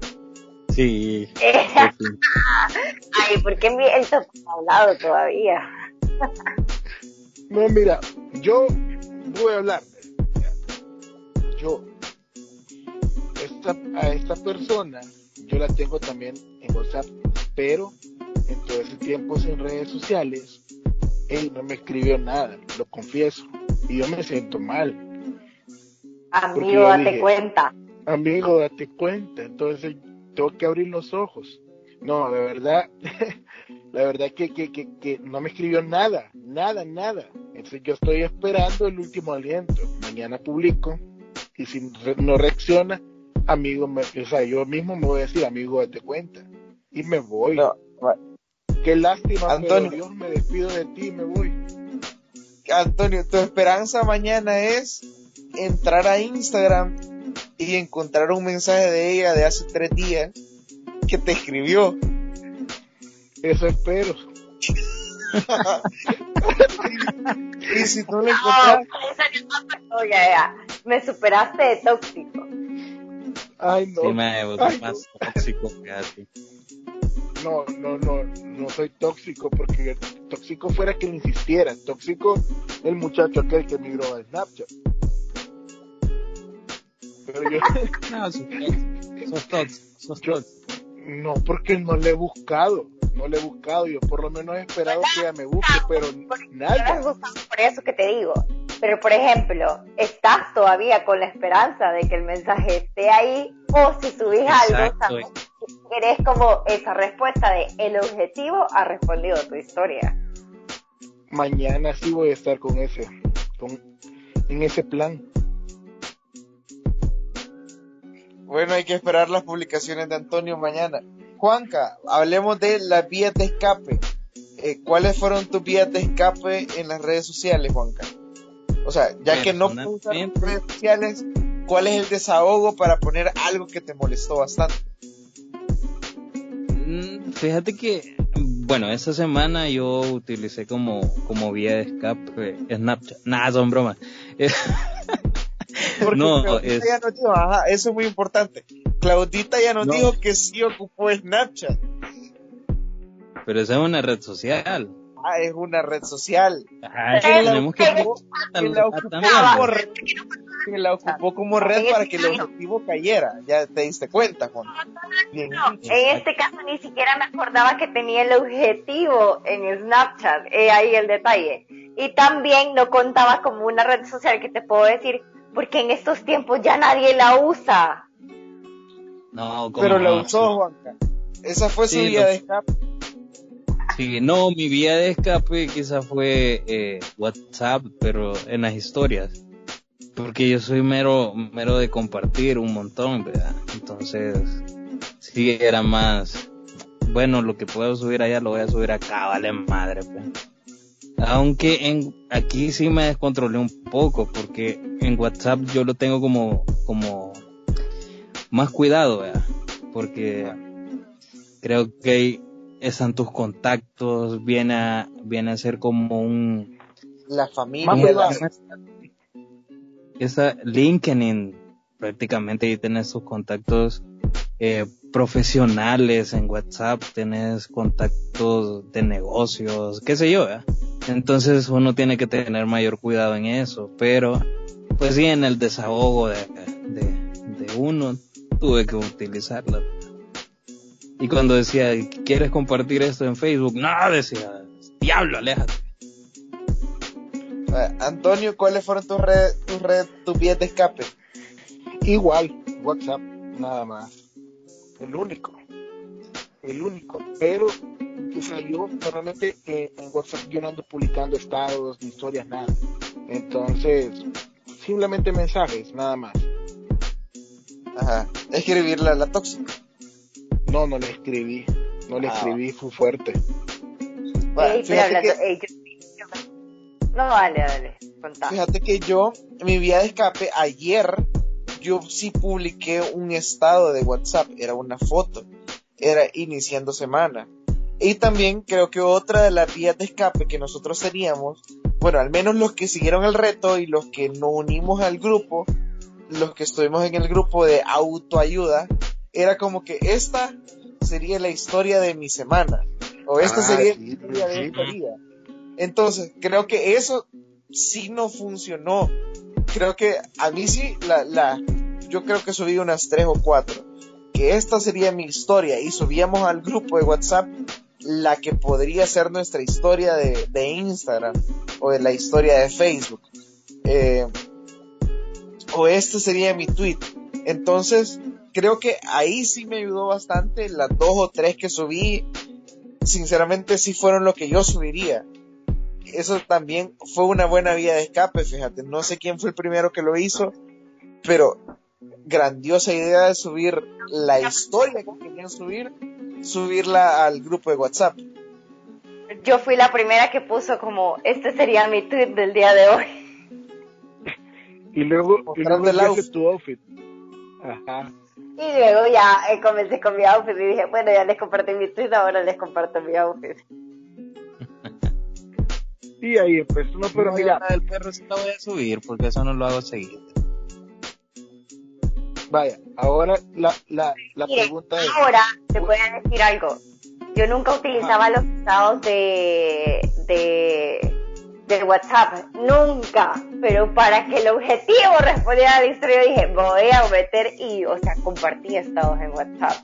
B: Sí.
E: Ay, ¿por qué el top hablado todavía?
C: no, mira, yo voy a hablar. Yo a esta persona yo la tengo también WhatsApp, pero en todo ese tiempo en redes sociales, él no me escribió nada, lo confieso, y yo me siento mal.
E: Amigo, date cuenta.
C: Amigo, date cuenta, entonces tengo que abrir los ojos. No, de verdad, la verdad que, que, que, que no me escribió nada, nada, nada. Entonces yo estoy esperando el último aliento. Mañana publico y si no reacciona, amigo, me, o sea, yo mismo me voy a decir, amigo, date cuenta. Y me voy. Qué lástima, Antonio, pero Dios me despido de ti y me voy.
D: Antonio, tu esperanza mañana es entrar a Instagram y encontrar un mensaje de ella de hace tres días que te escribió.
C: Eso espero.
D: y si tú lo encuentras...
E: No, ya, ya. Me superaste de tóxico.
C: Ay, no.
B: Sí, me más tóxico que
C: No, no, no, no soy tóxico porque tóxico fuera que le insistiera. Tóxico el muchacho aquel que migró a Snapchat.
B: Pero yo... no, sos tóxico, sos
C: No, porque no le he buscado no le he buscado, yo por lo menos he esperado que ella me busque, pero nada.
E: por eso que te digo. Pero por ejemplo, estás todavía con la esperanza de que el mensaje esté ahí, o si subís algo, ¿sabes? Querés como esa respuesta de el objetivo ha respondido tu historia.
C: Mañana sí voy a estar con ese, con, en ese plan.
D: Bueno, hay que esperar las publicaciones de Antonio mañana. Juanca, hablemos de las vías de escape. Eh, ¿Cuáles fueron tus vías de escape en las redes sociales, Juanca? O sea, ya que no puedes redes sociales, ¿cuál es el desahogo para poner algo que te molestó bastante?
B: Fíjate que bueno, esta semana yo utilicé como, como vía de escape Snapchat. Nada, son bromas.
D: no, es... ya nos dijo, ajá, eso es muy importante. Claudita ya nos dijo que sí ocupó Snapchat.
B: Pero esa es una red social.
D: Ah, es una red social.
B: Ajá, tenemos que,
D: que, la ocupó, como red para que el objetivo cayera. Ya te diste cuenta, Juan.
E: No, en este caso ni siquiera me acordaba que tenía el objetivo en Snapchat. Eh, ahí el detalle. Y también no contaba como una red social que te puedo decir, porque en estos tiempos ya nadie la usa.
B: No,
D: Pero la usó, Juanca. Esa fue su vía de escape.
B: Sí, no, mi vía de escape quizá fue eh, WhatsApp, pero en las historias. Porque yo soy mero, mero de compartir un montón, ¿verdad? Entonces, sí era más, bueno, lo que puedo subir allá lo voy a subir acá, vale madre, pues. Aunque en, aquí sí me descontrolé un poco, porque en WhatsApp yo lo tengo como, como más cuidado, ¿verdad? Porque creo que están tus contactos, viene a, viene a ser como un...
D: La familia.
B: esa LinkedIn, prácticamente ahí tenés tus contactos eh, profesionales en WhatsApp, tenés contactos de negocios, qué sé yo, entonces uno tiene que tener mayor cuidado en eso, pero pues sí, en el desahogo de, de, de uno tuve que utilizarla. Y cuando decía, ¿quieres compartir esto en Facebook? No, decía, diablo, aléjate.
D: Eh, Antonio, ¿cuáles fueron tus redes, tus redes, tus vías de escape?
C: Igual, WhatsApp, nada más. El único. El único. Pero, o sea, yo normalmente eh, en WhatsApp yo no ando publicando estados, ni historias, nada. Entonces, simplemente mensajes, nada más.
D: Ajá. Escribir la, la tóxica.
C: No, no le escribí. No le ah. escribí, fue fuerte.
E: No, dale, dale.
D: Fíjate que yo, en mi vía de escape, ayer, yo sí publiqué un estado de WhatsApp. Era una foto. Era iniciando semana. Y también creo que otra de las vías de escape que nosotros teníamos, bueno, al menos los que siguieron el reto y los que no unimos al grupo, los que estuvimos en el grupo de autoayuda, era como que esta sería la historia de mi semana. O esta ah, sería la historia de esta día. Entonces, creo que eso sí no funcionó. Creo que a mí sí, la, la, yo creo que subí unas tres o cuatro. Que esta sería mi historia y subíamos al grupo de WhatsApp la que podría ser nuestra historia de, de Instagram o de la historia de Facebook. Eh, o este sería mi tweet. Entonces, creo que ahí sí me ayudó bastante. Las dos o tres que subí, sinceramente sí fueron lo que yo subiría. Eso también fue una buena vía de escape, fíjate. No sé quién fue el primero que lo hizo, pero grandiosa idea de subir la historia que querían subir, subirla al grupo de WhatsApp.
E: Yo fui la primera que puso como, este sería mi tweet del día de hoy.
C: Y luego, y luego tu outfit.
E: Ajá. Y luego ya eh, comencé con mi outfit y dije, bueno, ya les compartí mi tweet, ahora les comparto mi outfit.
C: Y ahí empezó, no, pero mira.
B: El perro sí lo voy a subir porque eso no lo hago seguir.
C: Vaya, ahora la, la, la pregunta es.
E: Ahora te voy a decir algo. Yo nunca utilizaba los estados de, de de WhatsApp, nunca, pero para que el objetivo respondiera a la historia dije, voy a meter y, o sea, compartí estados en WhatsApp.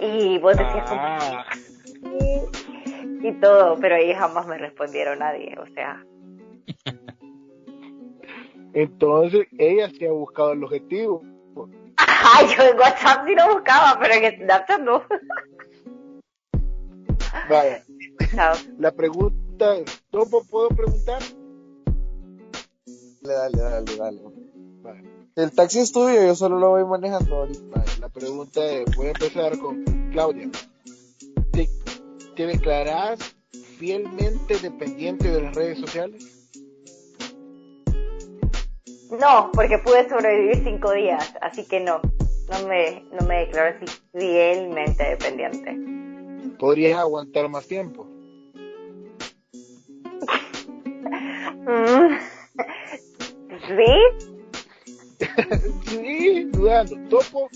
E: Y vos decías, ah. y, todo, pero ahí jamás me respondieron nadie, o sea.
C: Entonces, ella sí ha buscado el objetivo.
E: Ay, yo en WhatsApp sí lo buscaba, pero en Snapchat no.
C: Vaya. La pregunta ¿Cómo puedo preguntar?
D: Dale, dale, dale, dale. El taxi es tuyo, yo solo lo voy manejando ahorita.
C: la pregunta es, voy a empezar con Claudia. ¿Te, ¿Te declaras fielmente dependiente de las redes sociales?
E: No, porque pude sobrevivir cinco días, así que no, no me, no me declaro así fielmente dependiente.
C: podrías aguantar más tiempo.
E: ¿Sí?
C: sí, dudando. Topo.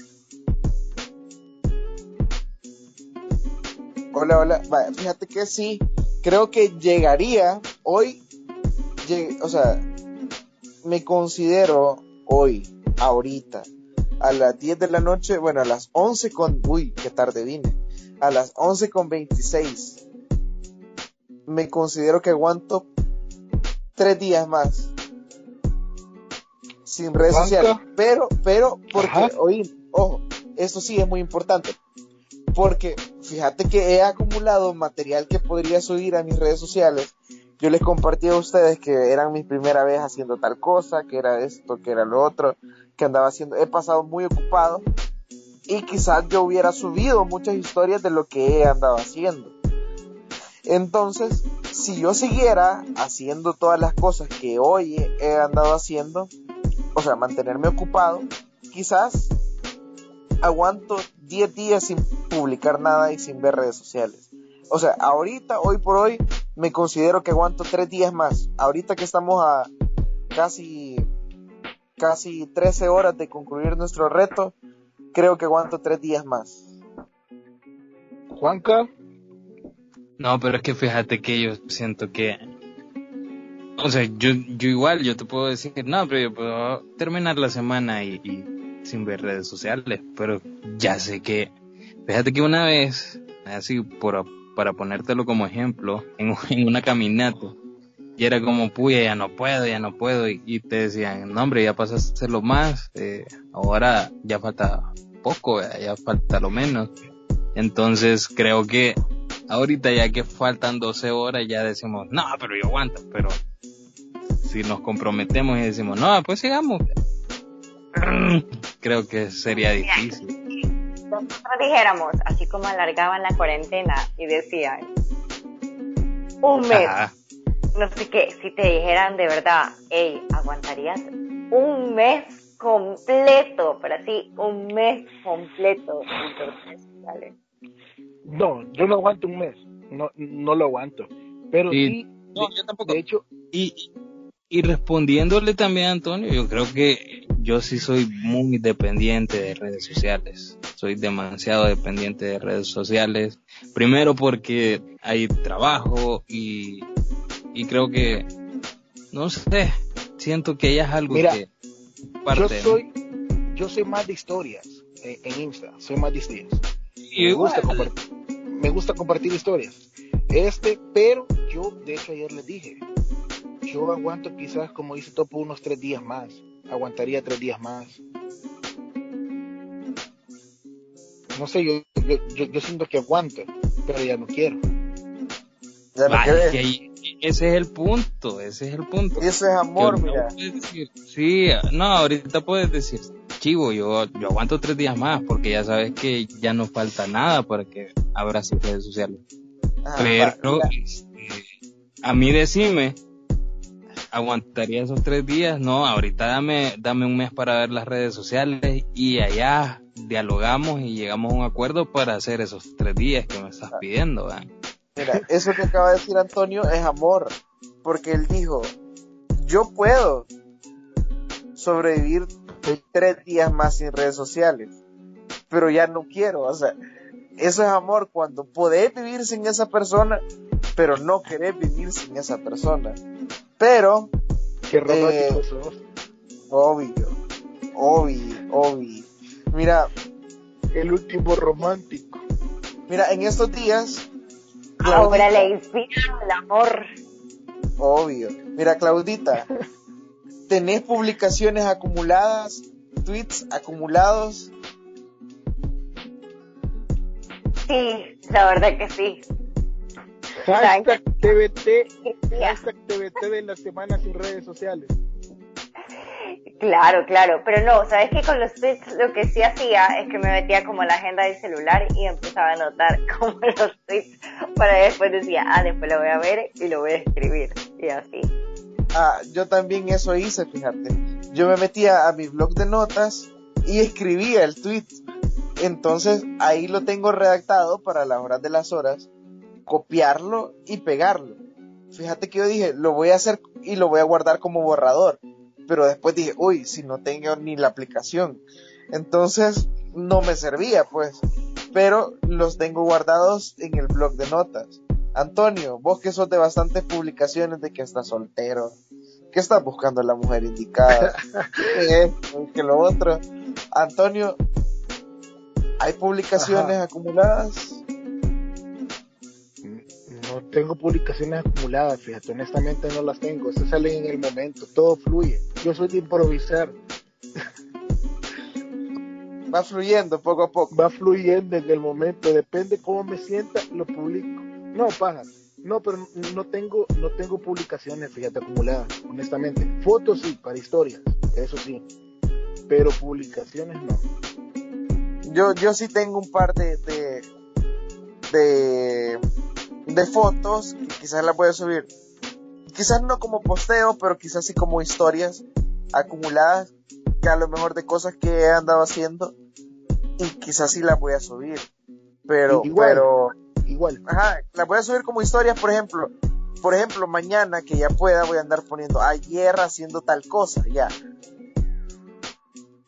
D: Hola, hola. Vaya, fíjate que sí, creo que llegaría hoy, lleg- o sea, me considero hoy, ahorita, a las 10 de la noche, bueno, a las 11 con, uy, qué tarde vine, a las 11 con 26, me considero que aguanto tres días más sin redes
C: ¿Cuánto?
D: sociales, pero, pero, porque,
C: Ajá.
D: oí, ojo, esto sí es muy importante, porque fíjate que he acumulado material que podría subir a mis redes sociales. Yo les compartí a ustedes que eran mi primera vez haciendo tal cosa, que era esto, que era lo otro, que andaba haciendo. He pasado muy ocupado y quizás yo hubiera subido muchas historias de lo que he andado haciendo. Entonces, si yo siguiera haciendo todas las cosas que hoy he andado haciendo, o sea, mantenerme ocupado, quizás aguanto 10 días sin publicar nada y sin ver redes sociales. O sea, ahorita, hoy por hoy, me considero que aguanto 3 días más. Ahorita que estamos a casi, casi 13 horas de concluir nuestro reto, creo que aguanto 3 días más.
C: Juanca.
B: No, pero es que fíjate que yo siento que, o sea, yo, yo igual, yo te puedo decir, no, pero yo puedo terminar la semana y, sin ver redes sociales, pero ya sé que, fíjate que una vez, así por, para ponértelo como ejemplo, en, una caminata, y era como, puya, ya no puedo, ya no puedo, y, y te decían, no hombre, ya pasaste hacerlo más, eh, ahora ya falta poco, ya falta lo menos. Entonces creo que ahorita ya que faltan 12 horas ya decimos, no, pero yo aguanto, pero si nos comprometemos y decimos, no, pues sigamos, creo que sería difícil.
E: Nosotros dijéramos, así como alargaban la cuarentena y decían, un mes,
B: Ajá.
E: no sé qué, si te dijeran de verdad, hey, ¿aguantarías un mes completo? Pero así, un mes completo. Entonces, dale.
C: No, yo no aguanto un mes. No, no lo aguanto. Pero
B: Sí.
C: sí,
B: No, yo tampoco.
C: de hecho,
B: Y, y respondiéndole también a Antonio, yo creo que yo sí soy muy dependiente de redes sociales. Soy demasiado dependiente de redes sociales. Primero porque hay trabajo y, y creo que, no sé, siento que ya es algo
C: Mira,
B: que parte
C: yo
B: de mí.
C: soy, yo soy más de historias eh, en Insta. Soy más de historias.
B: Y
C: me
B: igual,
C: gusta compartir, me gusta compartir historias. Este, pero yo, de hecho, ayer les dije, yo aguanto quizás, como dice Topo, unos tres días más. Aguantaría tres días más. No sé, yo, yo, yo, yo siento que aguanto, pero ya no quiero.
D: Ya que
B: ahí- ese es el punto, ese es el punto.
D: Eso es amor,
B: no
D: mira.
B: decir, sí, no, ahorita puedes decir, chivo, yo, yo aguanto tres días más porque ya sabes que ya no falta nada para que abras sus redes sociales.
D: Ajá,
B: Pero
D: va,
B: este, a mí decime, ¿aguantaría esos tres días? No, ahorita dame, dame un mes para ver las redes sociales y allá dialogamos y llegamos a un acuerdo para hacer esos tres días que me estás pidiendo. ¿verdad?
D: Mira, eso que acaba de decir Antonio es amor, porque él dijo, yo puedo sobrevivir tres días más sin redes sociales, pero ya no quiero, o sea, eso es amor cuando podés vivir sin esa persona, pero no querés vivir sin esa persona. Pero,
C: Qué romántico
D: Eh,
C: sos.
D: obvio, obvio, obvio. Mira,
C: El último romántico.
D: mira, en estos días,
E: Ahora
D: Claudita-
E: le inspira el amor.
D: Obvio. Mira, Claudita, ¿tenés publicaciones acumuladas, tweets acumulados?
E: Sí, la verdad que sí.
C: Hashtag TBT, hashtag TBT de la semana sin redes sociales.
E: Claro, claro, pero no, sabes que con los tweets lo que sí hacía es que me metía como a la agenda del celular y empezaba a anotar como los tweets para después decía, ah, después lo voy a ver y lo voy a escribir y así.
D: Ah, yo también eso hice, fíjate. Yo me metía a mi blog de notas y escribía el tweet. Entonces ahí lo tengo redactado para las horas de las horas, copiarlo y pegarlo. Fíjate que yo dije, lo voy a hacer y lo voy a guardar como borrador. Pero después dije, uy, si no tengo ni la aplicación. Entonces no me servía, pues. Pero los tengo guardados en el blog de notas. Antonio, vos que sos de bastantes publicaciones de que estás soltero, que estás buscando a la mujer indicada, que lo otro. Antonio, ¿hay publicaciones acumuladas?
C: No tengo publicaciones acumuladas, fíjate, honestamente no las tengo, se salen en el momento, todo fluye. Yo soy de improvisar.
D: Va fluyendo poco a poco.
C: Va fluyendo en el momento, depende cómo me sienta, lo publico. No, paja. No, pero no tengo, no tengo publicaciones, fíjate, acumuladas, honestamente. Fotos sí, para historias, eso sí. Pero publicaciones no.
D: Yo, yo sí tengo un par de, de, de, de fotos que quizás las voy a subir. Quizás no como posteo, pero quizás sí como historias acumuladas, que a lo mejor de cosas que he andado haciendo, y quizás sí las voy a subir. Pero,
C: Igual.
D: pero,
C: Igual.
D: Ajá, la voy a subir como historias, por ejemplo. Por ejemplo, mañana que ya pueda voy a andar poniendo ayer haciendo tal cosa, ya.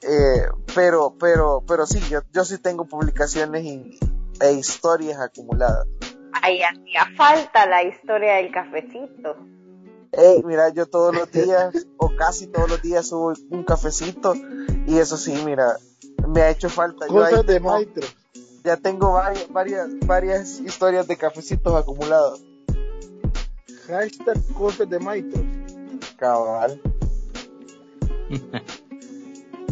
D: Eh, pero, pero, pero sí, yo, yo sí tengo publicaciones y, e historias acumuladas.
E: Ahí hacía falta la historia del cafecito.
D: Ey, mira, yo todos los días, o casi todos los días subo un cafecito, y eso sí, mira, me ha hecho falta. Yo ahí
C: Cosas de maestro.
D: ya tengo varias, varias, varias historias de cafecitos acumulados.
C: Hashtag cosas de maestro.
D: Cabal.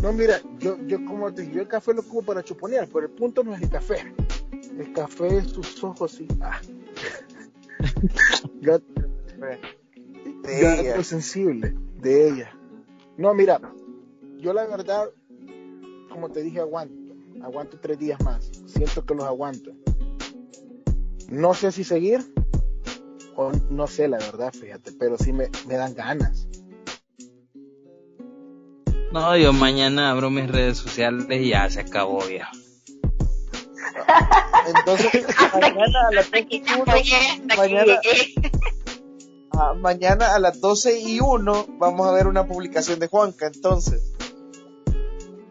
C: No, mira, yo, yo como te dije, yo el café lo como para chuponear, pero el punto no es el café. El café es sus ojos, sí. Ah. Gato,
D: De
C: gato
D: ella.
C: sensible de ella. No, mira, yo la verdad, como te dije, aguanto. Aguanto tres días más. Siento que los aguanto. No sé si seguir o no sé la verdad, fíjate, pero sí me, me dan ganas.
B: No, yo mañana abro mis redes sociales y ya se acabó, viejo.
D: Entonces, mañana a las 12 y uno, mañana, ah, mañana a las 12 y 1 vamos a ver una publicación de Juanca, entonces.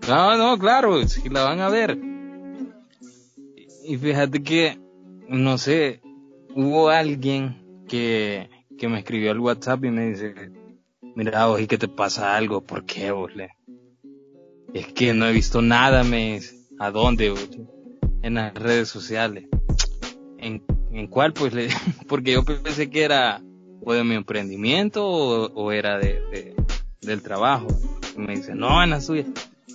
B: No, no, claro, si la van a ver. Y fíjate que, no sé, hubo alguien que, que me escribió al WhatsApp y me dice, mira, ¿y que te pasa algo? ¿Por qué, vos? Le? Es que no he visto nada, me. ¿A dónde, vos? En las redes sociales. ¿En, cuál? Pues le, porque yo pensé que era o de mi emprendimiento o, era de, de- del trabajo. Y me dice, no, en la suya.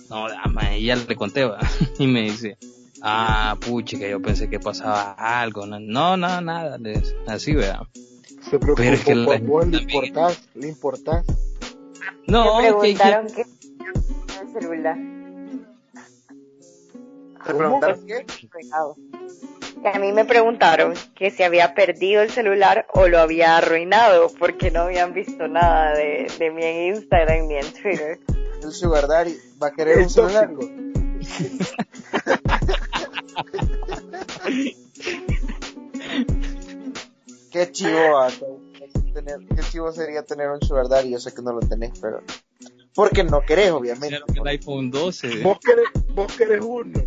B: No, dama, y ya le conté, va. Y me dice, ah, puche, que yo pensé que pasaba algo. No, no, nada. Así, vea.
C: Se preocupó
B: Pero es que la
C: por vos, le importás, le importás.
B: No,
E: me
B: que- que-
E: preguntaron qué el celular.
D: ¿Te
C: ¿Cómo?
D: preguntaron qué?
E: Que a mí me preguntaron que si había perdido el celular o lo había arruinado porque no habían visto nada de, de mí en Instagram ni en Twitter.
D: El Sugar Daddy va a querer un celular. Qué chivo, ah, tener, qué chivo sería tener un Sugar Daddy. Yo sé que no lo tenés, pero. Porque no querés, obviamente.
B: Dijeron que el iPhone 12.
C: Vos querés, vos querés uno.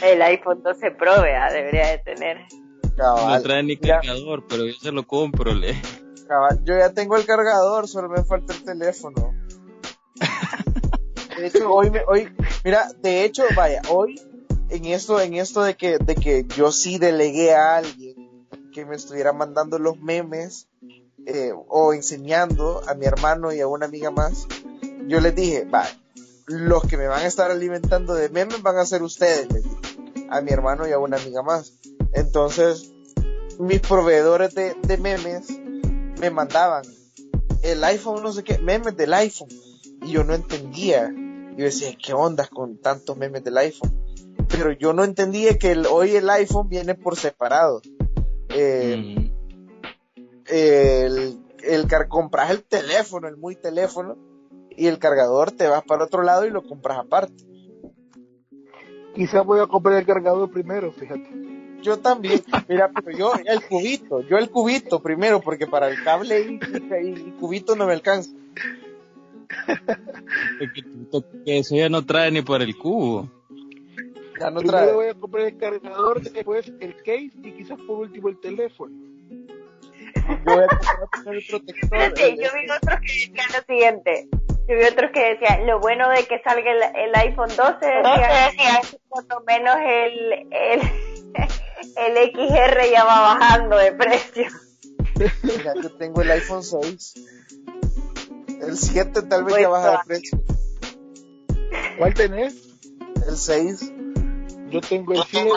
E: El iPhone 12 Pro, vea, debería de tener.
D: Cabal.
B: No trae ni cargador, pero yo se lo compro, le.
D: cabal, Yo ya tengo el cargador, solo me falta el teléfono. De hecho, hoy, me- hoy, mira, de hecho, vaya, hoy, en esto, en esto de que, de que yo sí delegué a alguien que me estuviera mandando los memes, eh, o enseñando a mi hermano y a una amiga más, yo les dije, va, los que me van a estar alimentando de memes van a ser ustedes, a mi hermano y a una amiga más. Entonces, mis proveedores de, memes me mandaban el iPhone, no sé qué, memes del iPhone. Y yo no entendía. Yo decía, ¿qué ondas con tantos memes del iPhone? Pero yo no entendía que hoy el iPhone viene por separado. Eh,
B: Mm.
D: el, el car- compras el teléfono, el muy teléfono, y el cargador te vas para otro lado y lo compras aparte.
C: Quizás voy a comprar el cargador primero, fíjate.
D: Yo también, mira, pero yo el cubito, yo el cubito primero, porque para el cable y, y cubito no me alcanza.
B: que eso ya no trae ni por el cubo.
D: Ya no
C: primero
D: trae.
C: voy a comprar el cargador, después el case y quizás por último el teléfono.
D: Yo voy a comprar el protector.
E: Fíjate, yo vi otros que decían lo siguiente. Yo vi otros que decían, lo bueno de que salga el, el iPhone 12, decían, por lo menos el, el, el XR ya va bajando de precio.
D: Mira, yo tengo el iPhone 6. El 7 tal vez
E: Pues
D: ya baja de precio.
C: ¿Cuál tenés?
D: El 6.
C: Yo tengo el 7.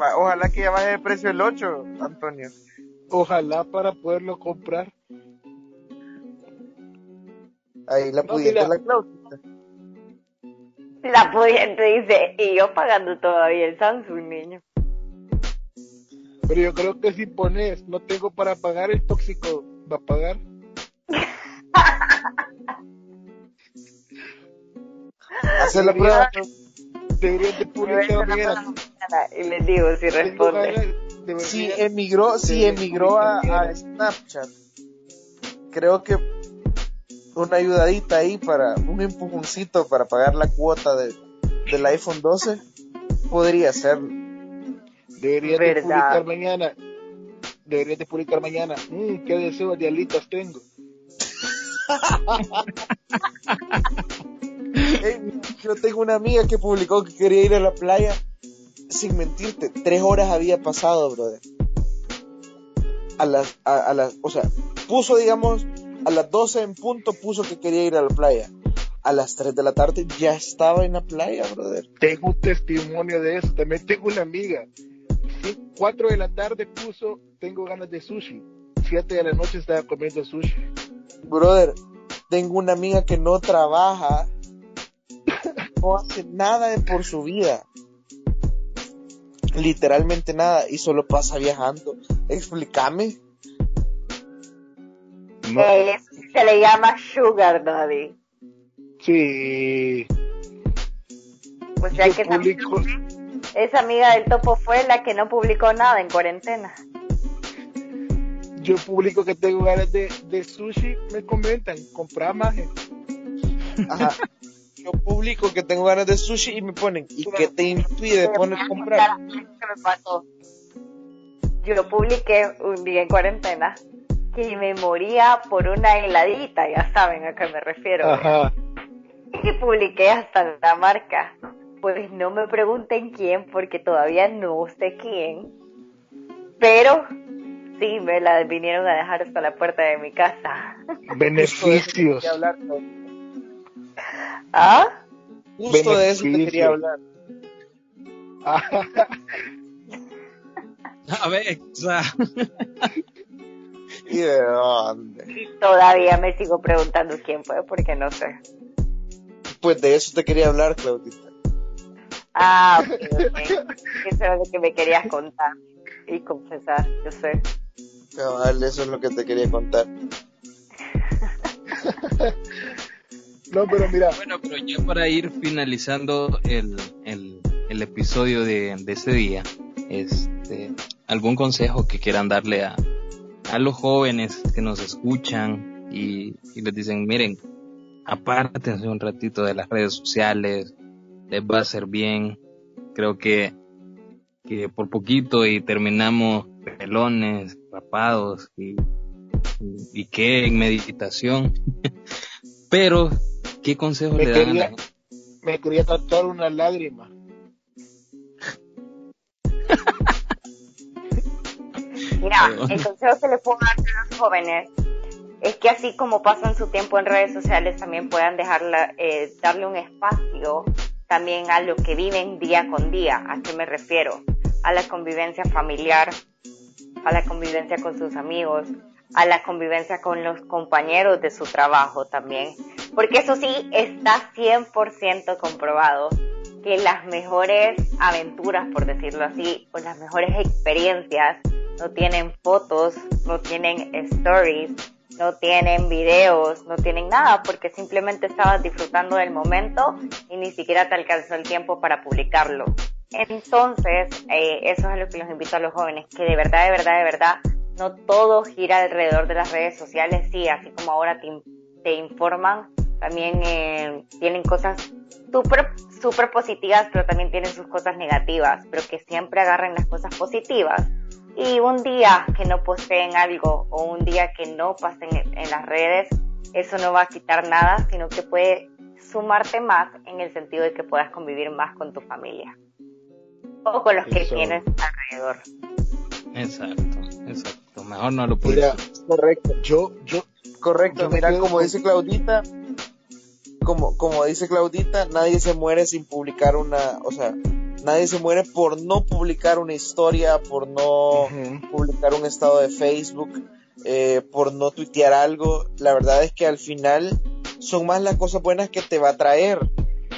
D: Va, Ojalá que ya baje de precio el 8, Antonio.
C: Ojalá para poderlo comprar.
D: Ahí la
C: No,
D: pudiente la Claudita.
E: La pudiente dice, y yo pagando todavía el Samsung, niño.
C: Pero yo creo que si pones, no tengo para pagar, el tóxico va a pagar.
D: Hacer la prueba.
C: Deberían de publicar mañana.
E: Y les digo si responde.
D: Si emigró, si emigró a, Snapchat, creo que una ayudadita ahí para un empujoncito para pagar la cuota de, del iPhone 12 podría ser.
C: Deberían de publicar mañana. Deberían de publicar mañana. Mmm, qué deseos de alitas tengo.
D: Yo tengo una amiga que publicó que quería ir a la playa. Sin mentirte, tres horas había pasado, brother. A las, a, a las, o sea, puso, digamos, a las 12 en punto, puso que quería ir a la playa. A las 3 de la tarde ya estaba en la playa, brother.
C: Tengo un testimonio de eso. También tengo una amiga. Sí, 4 de la tarde puso, tengo ganas de sushi. 7 de la noche estaba comiendo sushi.
D: Brother, tengo una amiga que no trabaja, no hace nada de por su vida. Literalmente nada, y solo pasa viajando. Explícame.
C: No,
E: Eh, eso sí se le llama Sugar Daddy.
C: sí.
E: O sea
C: Yo
E: que esa,
C: publico,
E: esa amiga del topo fue la que no publicó nada en cuarentena.
C: yo publico que tengo ganas de, de sushi, me comentan, compra más.
D: Ajá. Yo publico que tengo ganas de sushi y me ponen, ¿y qué te impide poner comprar?
E: ¿Qué me pasó? Yo publiqué un día en cuarentena que me moría por una heladita, ya saben a qué me refiero.
C: Ajá.
E: Y publiqué hasta la marca. Pues no me pregunten quién, porque todavía no sé quién. Pero sí, me la vinieron a dejar hasta la puerta de mi casa.
C: Beneficios.
E: ¿Ah?
D: Justo de eso te quería hablar.
B: A ver, o sea,
D: ¿Y de dónde?
E: Y todavía me sigo preguntando quién fue, porque no sé.
D: Pues de eso te quería hablar, Claudita.
E: Ah, ok, ok. Eso es lo que me querías contar y confesar, yo sé.
D: Cabal, eso es lo que te quería contar.
C: No, pero mira,
B: bueno, pero ya para ir finalizando el, el, episodio de, de este día, este, algún consejo que quieran darle a, a los jóvenes que nos escuchan y, y les dicen, miren, apártense un ratito de las redes sociales, les va a hacer bien. Creo que, que por poquito y terminamos pelones, rapados y, y, y que en meditación. Pero, ¿qué consejos
C: Me
B: le dan
C: quería- me quería tatuar una lágrima.
E: Mira, el consejo que le puedo dar a los jóvenes es que así como pasan su tiempo en redes sociales, también puedan dejarla, eh, darle un espacio también a lo que viven día con día. ¿A qué me refiero? A la convivencia familiar, a la convivencia con sus amigos, a la convivencia con los compañeros de su trabajo también. Porque eso sí, está 100% comprobado que las mejores aventuras, por decirlo así, o las mejores experiencias no tienen fotos, no tienen stories, no tienen videos, no tienen nada, porque simplemente estabas disfrutando del momento y ni siquiera te alcanzó el tiempo para publicarlo. Entonces, eh, eso es a lo que los invito a los jóvenes, que de verdad, de verdad, de verdad, no todo gira alrededor de las redes sociales, sí, así como ahora te, te informan, también eh, tienen cosas súper super positivas, pero también tienen sus cosas negativas, pero que siempre agarren las cosas positivas. Y un día que no posteen algo o un día que no pasen en las redes, eso no va a quitar nada, sino que puede sumarte más en el sentido de que puedas convivir más con tu familia o con los que tienes alrededor.
B: Exacto, exacto. Mejor no lo puedo
D: Correcto. Yo, yo, correcto. mira, como dice Claudita, como, como dice Claudita, nadie se muere sin publicar una, o sea, nadie se muere por no publicar una historia, por no publicar un estado de Facebook, eh, por no tuitear algo. La verdad es que al final son más las cosas buenas que te va a traer.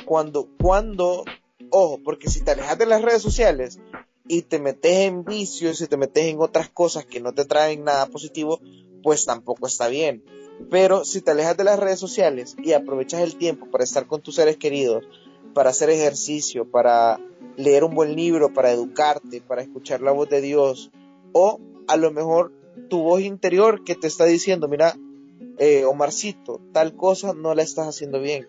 D: Cuando, cuando, ojo, porque si te alejas de las redes sociales y te metes en vicios y te metes en otras cosas que no te traen nada positivo, pues tampoco está bien. Pero si te alejas de las redes sociales y aprovechas el tiempo para estar con tus seres queridos, para hacer ejercicio, para leer un buen libro, para educarte, para escuchar la voz de Dios, o a lo mejor tu voz interior que te está diciendo, mira, eh, Omarcito, tal cosa no la estás haciendo bien,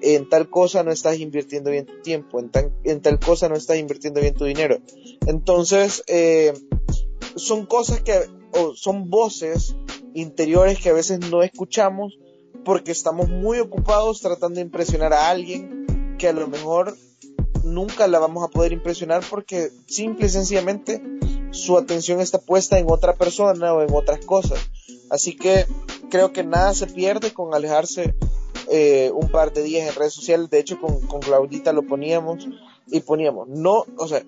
D: en tal cosa no estás invirtiendo bien tu tiempo, en, tal cosa no estás invirtiendo bien tu dinero. Entonces, eh, son cosas que, son voces interiores que a veces no escuchamos porque estamos muy ocupados tratando de impresionar a alguien que a lo mejor nunca la vamos a poder impresionar porque simple y sencillamente su atención está puesta en otra persona o en otras cosas. Así que creo que nada se pierde con alejarse eh, un par de días en redes sociales. De hecho, con, con Claudita lo poníamos y poníamos, no, o sea,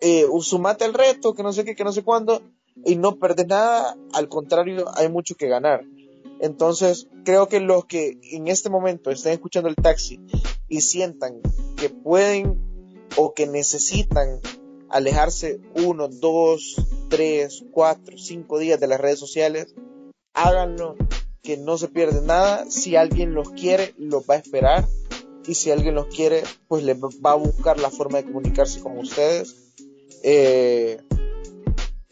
D: eh, sumate el reto, que no sé qué, que no sé cuándo, y no perder nada, al contrario, hay mucho que ganar. Entonces, creo que los que en este momento estén escuchando el taxi y sientan que pueden o que necesitan alejarse uno, dos, tres, cuatro, cinco días de las redes sociales, háganlo, que no se pierde nada. Si alguien los quiere, los va a esperar. Y si alguien los quiere, pues les va a buscar la forma de comunicarse con ustedes. Eh,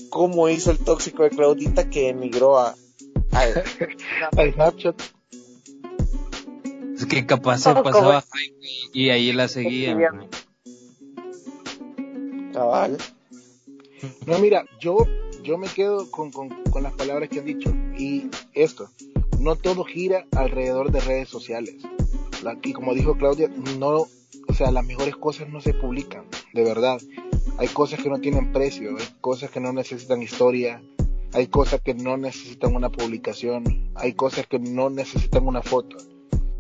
D: como hizo el tóxico de Claudita que emigró a, a, Snapchat.
B: Es que capaz se pasaba y ahí la seguía.
C: No, mira, yo, yo me quedo con, con, con las palabras que han dicho. Y esto, no todo gira alrededor de redes sociales. Y como dijo Claudia, no, o sea, las mejores cosas no se publican, de verdad. Hay cosas que no tienen precio, hay cosas que no necesitan historia, hay cosas que no necesitan una publicación, hay cosas que no necesitan una foto.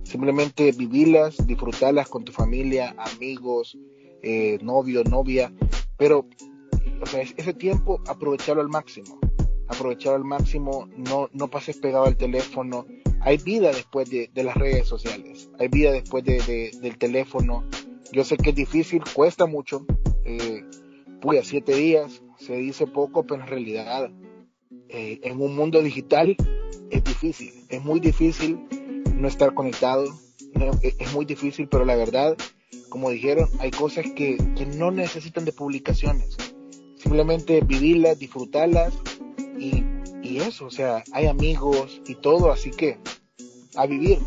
C: Simplemente vivirlas, disfrutarlas con tu familia, amigos, eh, novio, novia, pero o sea, ese tiempo aprovecharlo al máximo, aprovecharlo al máximo, no, no pases pegado al teléfono. Hay vida después de, las redes sociales, hay vida después de, del teléfono. Yo sé que es difícil, cuesta mucho, eh, a siete días, se dice poco, pero en realidad eh, en un mundo digital es difícil, es muy difícil no estar conectado, es, muy difícil, pero la verdad, como dijeron, hay cosas que, que no necesitan de publicaciones, simplemente vivirlas, disfrutarlas y, y, eso, o sea, hay amigos y todo, así que a vivir,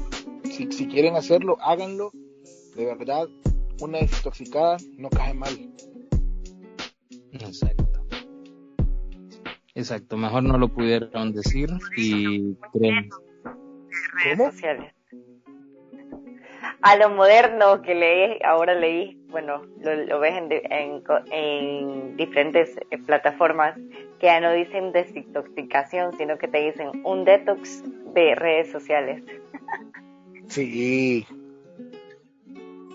C: si, si quieren hacerlo, háganlo, de verdad, una desintoxicada no cae mal.
B: Exacto. Exacto, mejor no lo pudieron decir y creen.
E: ¿Cómo? Sociales. A lo moderno que leí, ahora leí, bueno, lo, ves en, en, diferentes eh, plataformas que ya no dicen desintoxicación, sino que te dicen un detox de redes sociales.
C: Sí.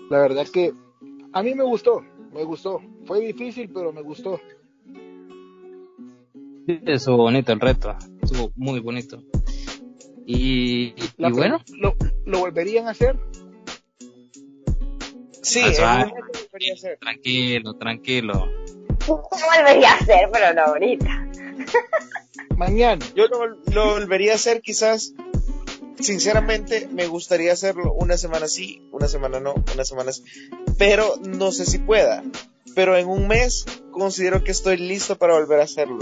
C: La verdad que a mí me gustó, me gustó. Fue difícil, pero me gustó.
B: Sí, estuvo bonito el reto, estuvo muy bonito. Y, bueno.
C: ¿lo, ¿Lo volverían a hacer?
D: Sí,
B: Tranquilo, tranquilo.
E: volvería a hacer, pero no ahorita.
C: Mañana.
D: Yo lo, lo volvería a hacer quizás. Sinceramente, me gustaría hacerlo una semana sí, una semana no, una semana sí. Pero no sé si pueda. Pero en un mes considero que estoy listo para volver a hacerlo.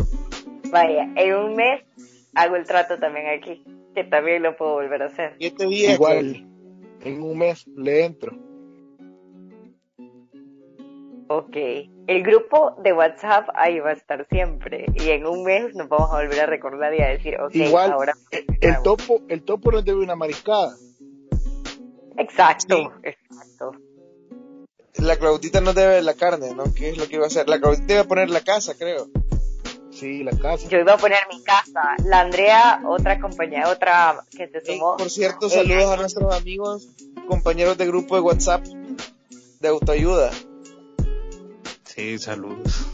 E: Vaya, en un mes hago el trato también aquí, que también lo puedo volver a hacer.
D: Días.
C: Igual, en un mes le entro.
E: Ok, el grupo de WhatsApp ahí va a estar siempre y en un mes nos vamos a volver a recordar y a decir, ok,
C: Igual,
E: ahora...
C: eh, el topo, el topo nos debe una mariscada.
E: Exacto,
D: Sí.
E: exacto.
D: La Claudita no debe la carne, ¿no? ¿Qué es lo que iba a hacer? La Claudita debe poner la casa, creo.
C: Sí, la casa.
E: Yo iba a poner mi casa. La Andrea, otra compañera, otra que se sumó.
D: por cierto, saludos a nuestros amigos, compañeros de grupo de WhatsApp de autoayuda.
B: Sí, saludos.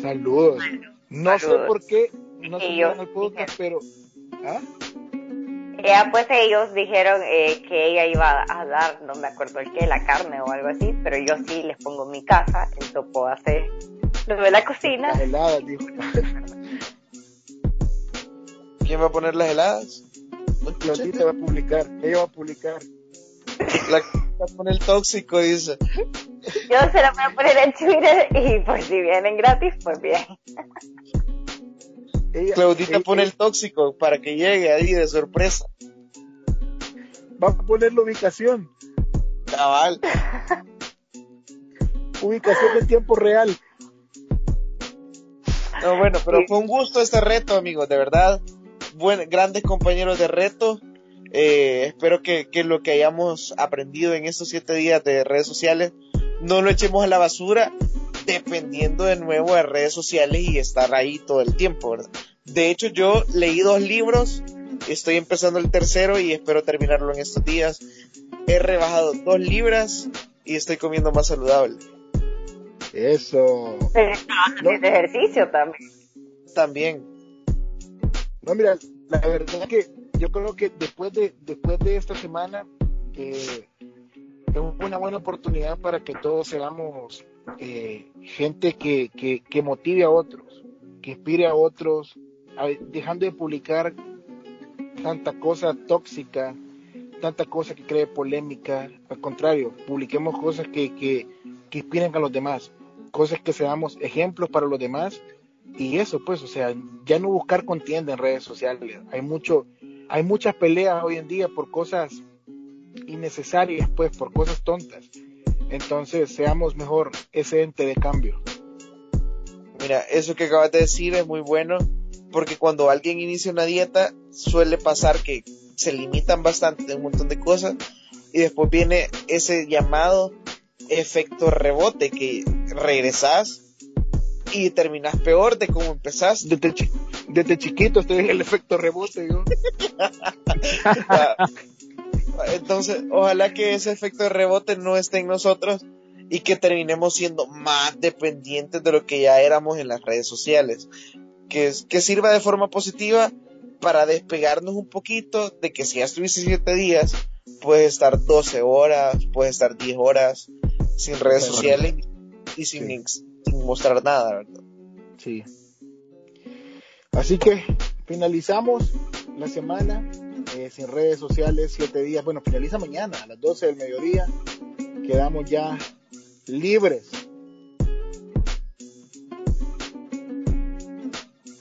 C: Saludos. No sé por qué no se al podcast, pero. ¿Ah?
E: Ya pues ellos dijeron eh, que ella iba a dar, no me acuerdo el qué, la carne o algo así, pero yo sí les pongo mi casa, el topo hace lo de la cocina.
C: Las heladas, dijo.
D: ¿Quién va a poner las heladas?
C: Claudita va a publicar. Ella va a publicar.
D: La Claudita pone el tóxico, dice.
E: Yo se la voy a poner en Twitter y pues si vienen gratis, pues bien.
C: Ella,
D: Claudita
C: ella-
D: pone el tóxico para que llegue ahí de sorpresa.
C: Va a poner la ubicación.
D: Cabal.
C: Ubicación en tiempo real.
D: No, bueno, pero
E: Sí.
D: fue un gusto este reto, amigos, de verdad. Buen, grandes compañeros de reto. Eh, espero que, que lo que hayamos aprendido en estos siete días de redes sociales no lo echemos a la basura dependiendo de nuevo de redes sociales y estar ahí todo el tiempo, ¿verdad? De hecho, yo leí dos libros, estoy empezando el tercero y espero terminarlo en estos días. He rebajado dos libras y estoy comiendo más saludable.
C: Eso.
E: Pero ejercicio también.
D: También.
C: No, mira, la verdad que yo creo que después de después de esta semana eh, es una buena oportunidad para que todos seamos eh, gente que, que, motive a otros, que inspire a otros, dejando de publicar tanta cosa tóxica, tanta cosa que cree polémica. Al contrario, publiquemos cosas que, que, que inspiren a los demás, cosas que seamos ejemplos para los demás y eso pues o sea ya no buscar contienda en redes sociales hay mucho hay muchas peleas hoy en día por cosas innecesarias pues por cosas tontas. Entonces seamos mejor ese ente de cambio.
D: Mira, eso que acabas de decir es muy bueno porque cuando alguien inicia una dieta suele pasar que se limitan bastante un montón de cosas y después viene ese llamado efecto rebote que regresas y terminas peor de como empezaste.
C: desde, chi- desde chiquito estoy en el efecto rebote yo
D: Entonces, ojalá que ese efecto de rebote no esté en nosotros y que terminemos siendo más dependientes de lo que ya éramos en las redes sociales. Que, sirva de forma positiva para despegarnos un poquito de que si ya estuviste 7 días, puedes estar 12 horas, puedes estar 10 horas sin redes sociales y sin,
C: Sí.
D: sin mostrar nada, ¿verdad?
C: sí así que finalizamos la semana eh, sin redes sociales siete días. Bueno finaliza mañana a las 12 del mediodía. Quedamos ya libres.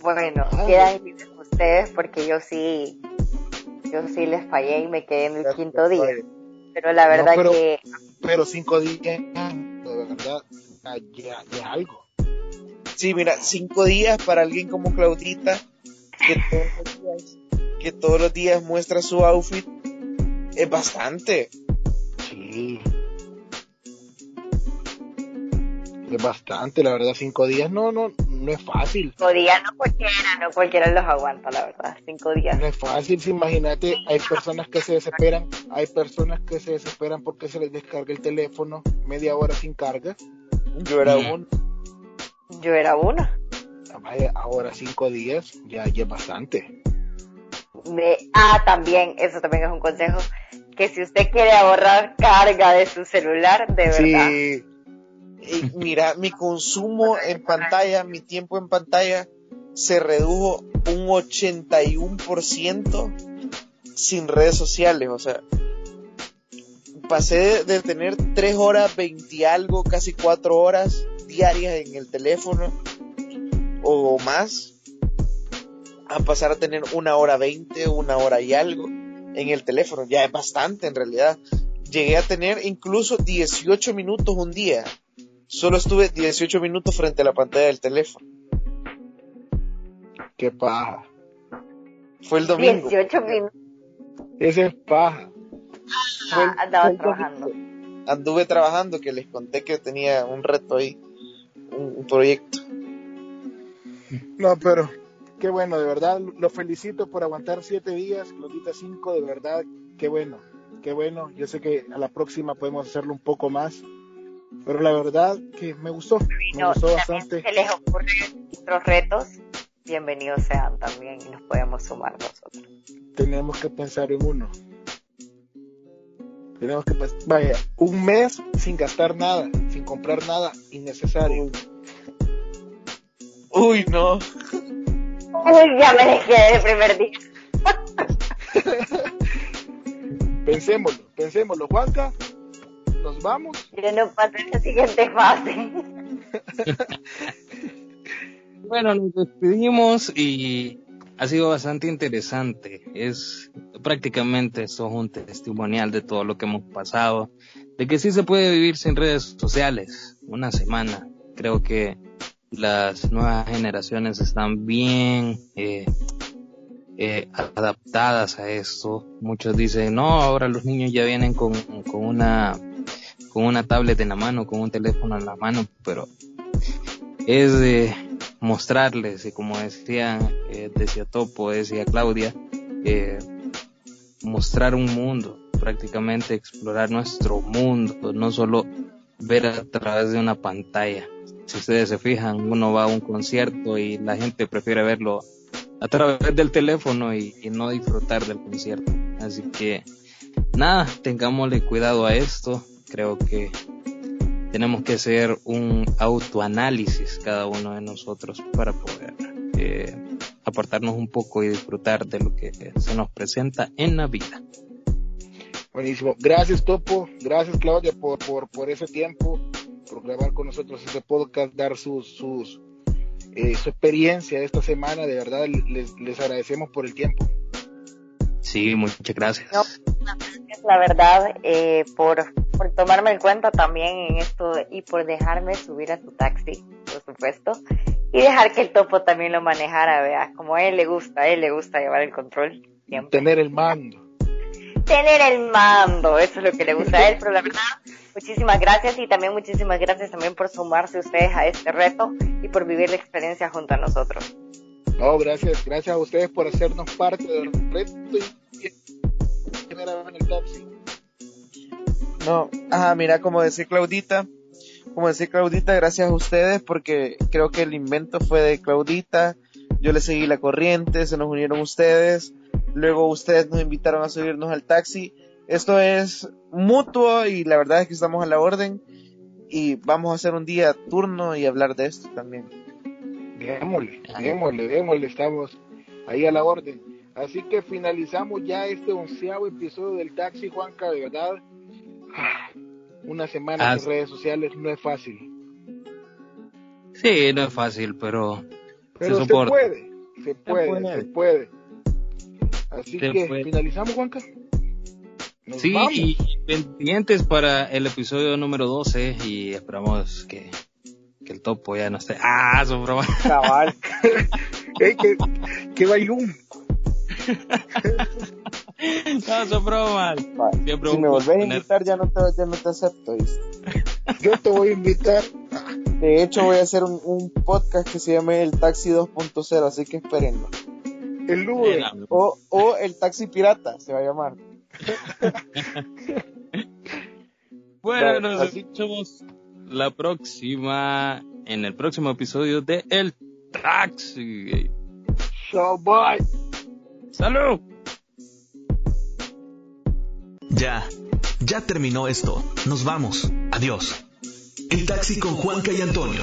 E: Bueno,
C: Ah,
E: quedan libres ustedes porque yo sí, yo sí les fallé y me quedé en el quinto día. Pero la verdad
C: pero-
E: que
C: pero cinco días de verdad ya, es algo.
D: Sí, mira, 5 días para alguien como Claudita, que todos los días, que todos los días muestra su outfit, es bastante.
C: Sí. Es bastante, la verdad, cinco días no, no, no es fácil.
E: cinco días no cualquiera, no cualquiera los aguanta, la verdad. Cinco días.
C: No es fácil, si imagínate, hay personas que se desesperan, hay personas que se desesperan porque se les descarga el teléfono media hora sin carga.
D: Yo era uno.
E: Yo era una.
C: Vaya, Ahora cinco días ya, ya es bastante.
E: Me- ah, también, eso también es un consejo, que si usted quiere ahorrar carga de su celular, de verdad,
C: Sí,
D: mira, mi consumo en pantalla, mi tiempo en pantalla, se redujo un 81% sin redes sociales. O sea, pasé de, tener 3 horas 20 algo, casi 4 horas diarias en el teléfono o más, a pasar a tener una hora 20, una hora y algo en el teléfono. Ya es bastante en realidad. Llegué a tener incluso 18 minutos un día. Solo estuve 18 minutos frente a la pantalla del teléfono.
C: Qué paja.
D: Fue el domingo.
E: 18 minutos.
C: Ese es paja.
E: Ah, andaba trabajando.
D: Anduve trabajando, que les conté que tenía un reto ahí, un, un proyecto.
C: No, pero qué bueno, de verdad, lo felicito por aguantar siete días, Claudita cinco, de verdad, qué bueno, qué bueno. Yo sé que a la próxima podemos hacerlo un poco más, pero la verdad que me gustó, me
E: No,
C: gustó bastante.
E: Se les ocurren otros retos, bienvenidos sean también y nos podemos sumar nosotros.
C: Tenemos que pensar en uno. Tenemos que vaya, un mes sin gastar nada, sin comprar nada innecesario.
D: Uy, no.
E: Uy, ya me dejé el primer día.
C: Pensémoslo, pensémoslo, Juanca, nos vamos.
E: Yo no pasé la siguiente fase.
B: Bueno, nos despedimos y ha sido bastante interesante. Es prácticamente esto es un testimonial de todo lo que hemos pasado, de que sí se puede vivir sin redes sociales. Una semana. Creo que las nuevas generaciones están bien eh, eh, adaptadas a esto. Muchos dicen, no, ahora los niños ya vienen con, con una con una tablet en la mano, con un teléfono en la mano, pero es de mostrarles, y como decía, eh, decía Topo, decía Claudia, mostrar un mundo, prácticamente explorar nuestro mundo, no solo ver a través de una pantalla. Si ustedes se fijan, uno va a un concierto y la gente prefiere verlo a través del teléfono y, no disfrutar del concierto. Así que nada, tengámosle cuidado a esto. Creo que tenemos que hacer un autoanálisis cada uno de nosotros para poder eh, apartarnos un poco y disfrutar de lo que se nos presenta en la vida.
C: Buenísimo. Gracias, Topo. Gracias, Claudia, por, por ese tiempo, por grabar con nosotros este podcast, dar sus, sus, eh, su experiencia de esta semana. De verdad, les, les agradecemos por el tiempo.
B: Sí, muchas gracias.
E: No, gracias, la verdad, eh, por, por tomarme en cuenta también en esto y por dejarme subir a tu taxi, por supuesto, y dejar que el topo también lo manejara, vea, como a él le gusta, a él le gusta llevar el control siempre.
C: Tener el mando.
E: Tener el mando, eso es lo que le gusta a él, pero la verdad, muchísimas gracias y también muchísimas gracias también por sumarse ustedes a este reto y por vivir la experiencia junto a nosotros.
C: No, gracias, gracias a ustedes por hacernos parte del reto y primera vez en el taxi.
D: No, ajá, mira, como decía Claudita, como decía Claudita, gracias a ustedes porque creo que el invento fue de Claudita, yo le seguí la corriente, se nos unieron ustedes, luego ustedes nos invitaron a subirnos al taxi. Esto es mutuo y la verdad es que estamos a la orden y vamos a hacer un día turno y hablar de esto también.
C: Démosle, démosle, démosle, estamos ahí a la orden. Así que finalizamos ya este onceavo episodio del Taxi, Juanca, de verdad. ah, Una semana
B: Ah,
C: en redes sociales no es fácil,
B: Sí, no es fácil, pero
C: pero
B: se
C: se, puede, se puede,
B: puede.
C: se puede. Así que
B: puede.
C: finalizamos, Juanca. Nos
B: Sí,
C: vamos.
B: y pendientes para el episodio número 12 y esperamos que, que el topo ya no esté. Ah, son bromas.
D: Cabal.
C: Ey, que, que bailón.
B: No, son bromas. Siempre
D: si me volvés a invitar ya no te, ya no te acepto.
C: Yo te voy a invitar.
D: De hecho voy a hacer un, un podcast que se llame El Taxi 2.0, así que espérenlo.
C: El Uber.
D: O, o El Taxi Pirata se va a llamar.
B: Bueno,
D: Bueno,
B: nos
D: así-
B: escuchamos la próxima, en el próximo episodio de El Taxi.
C: So, bye.
B: ¡Salud!
A: Ya, ya terminó esto. Nos vamos. Adiós. El taxi con Juanca y Antonio.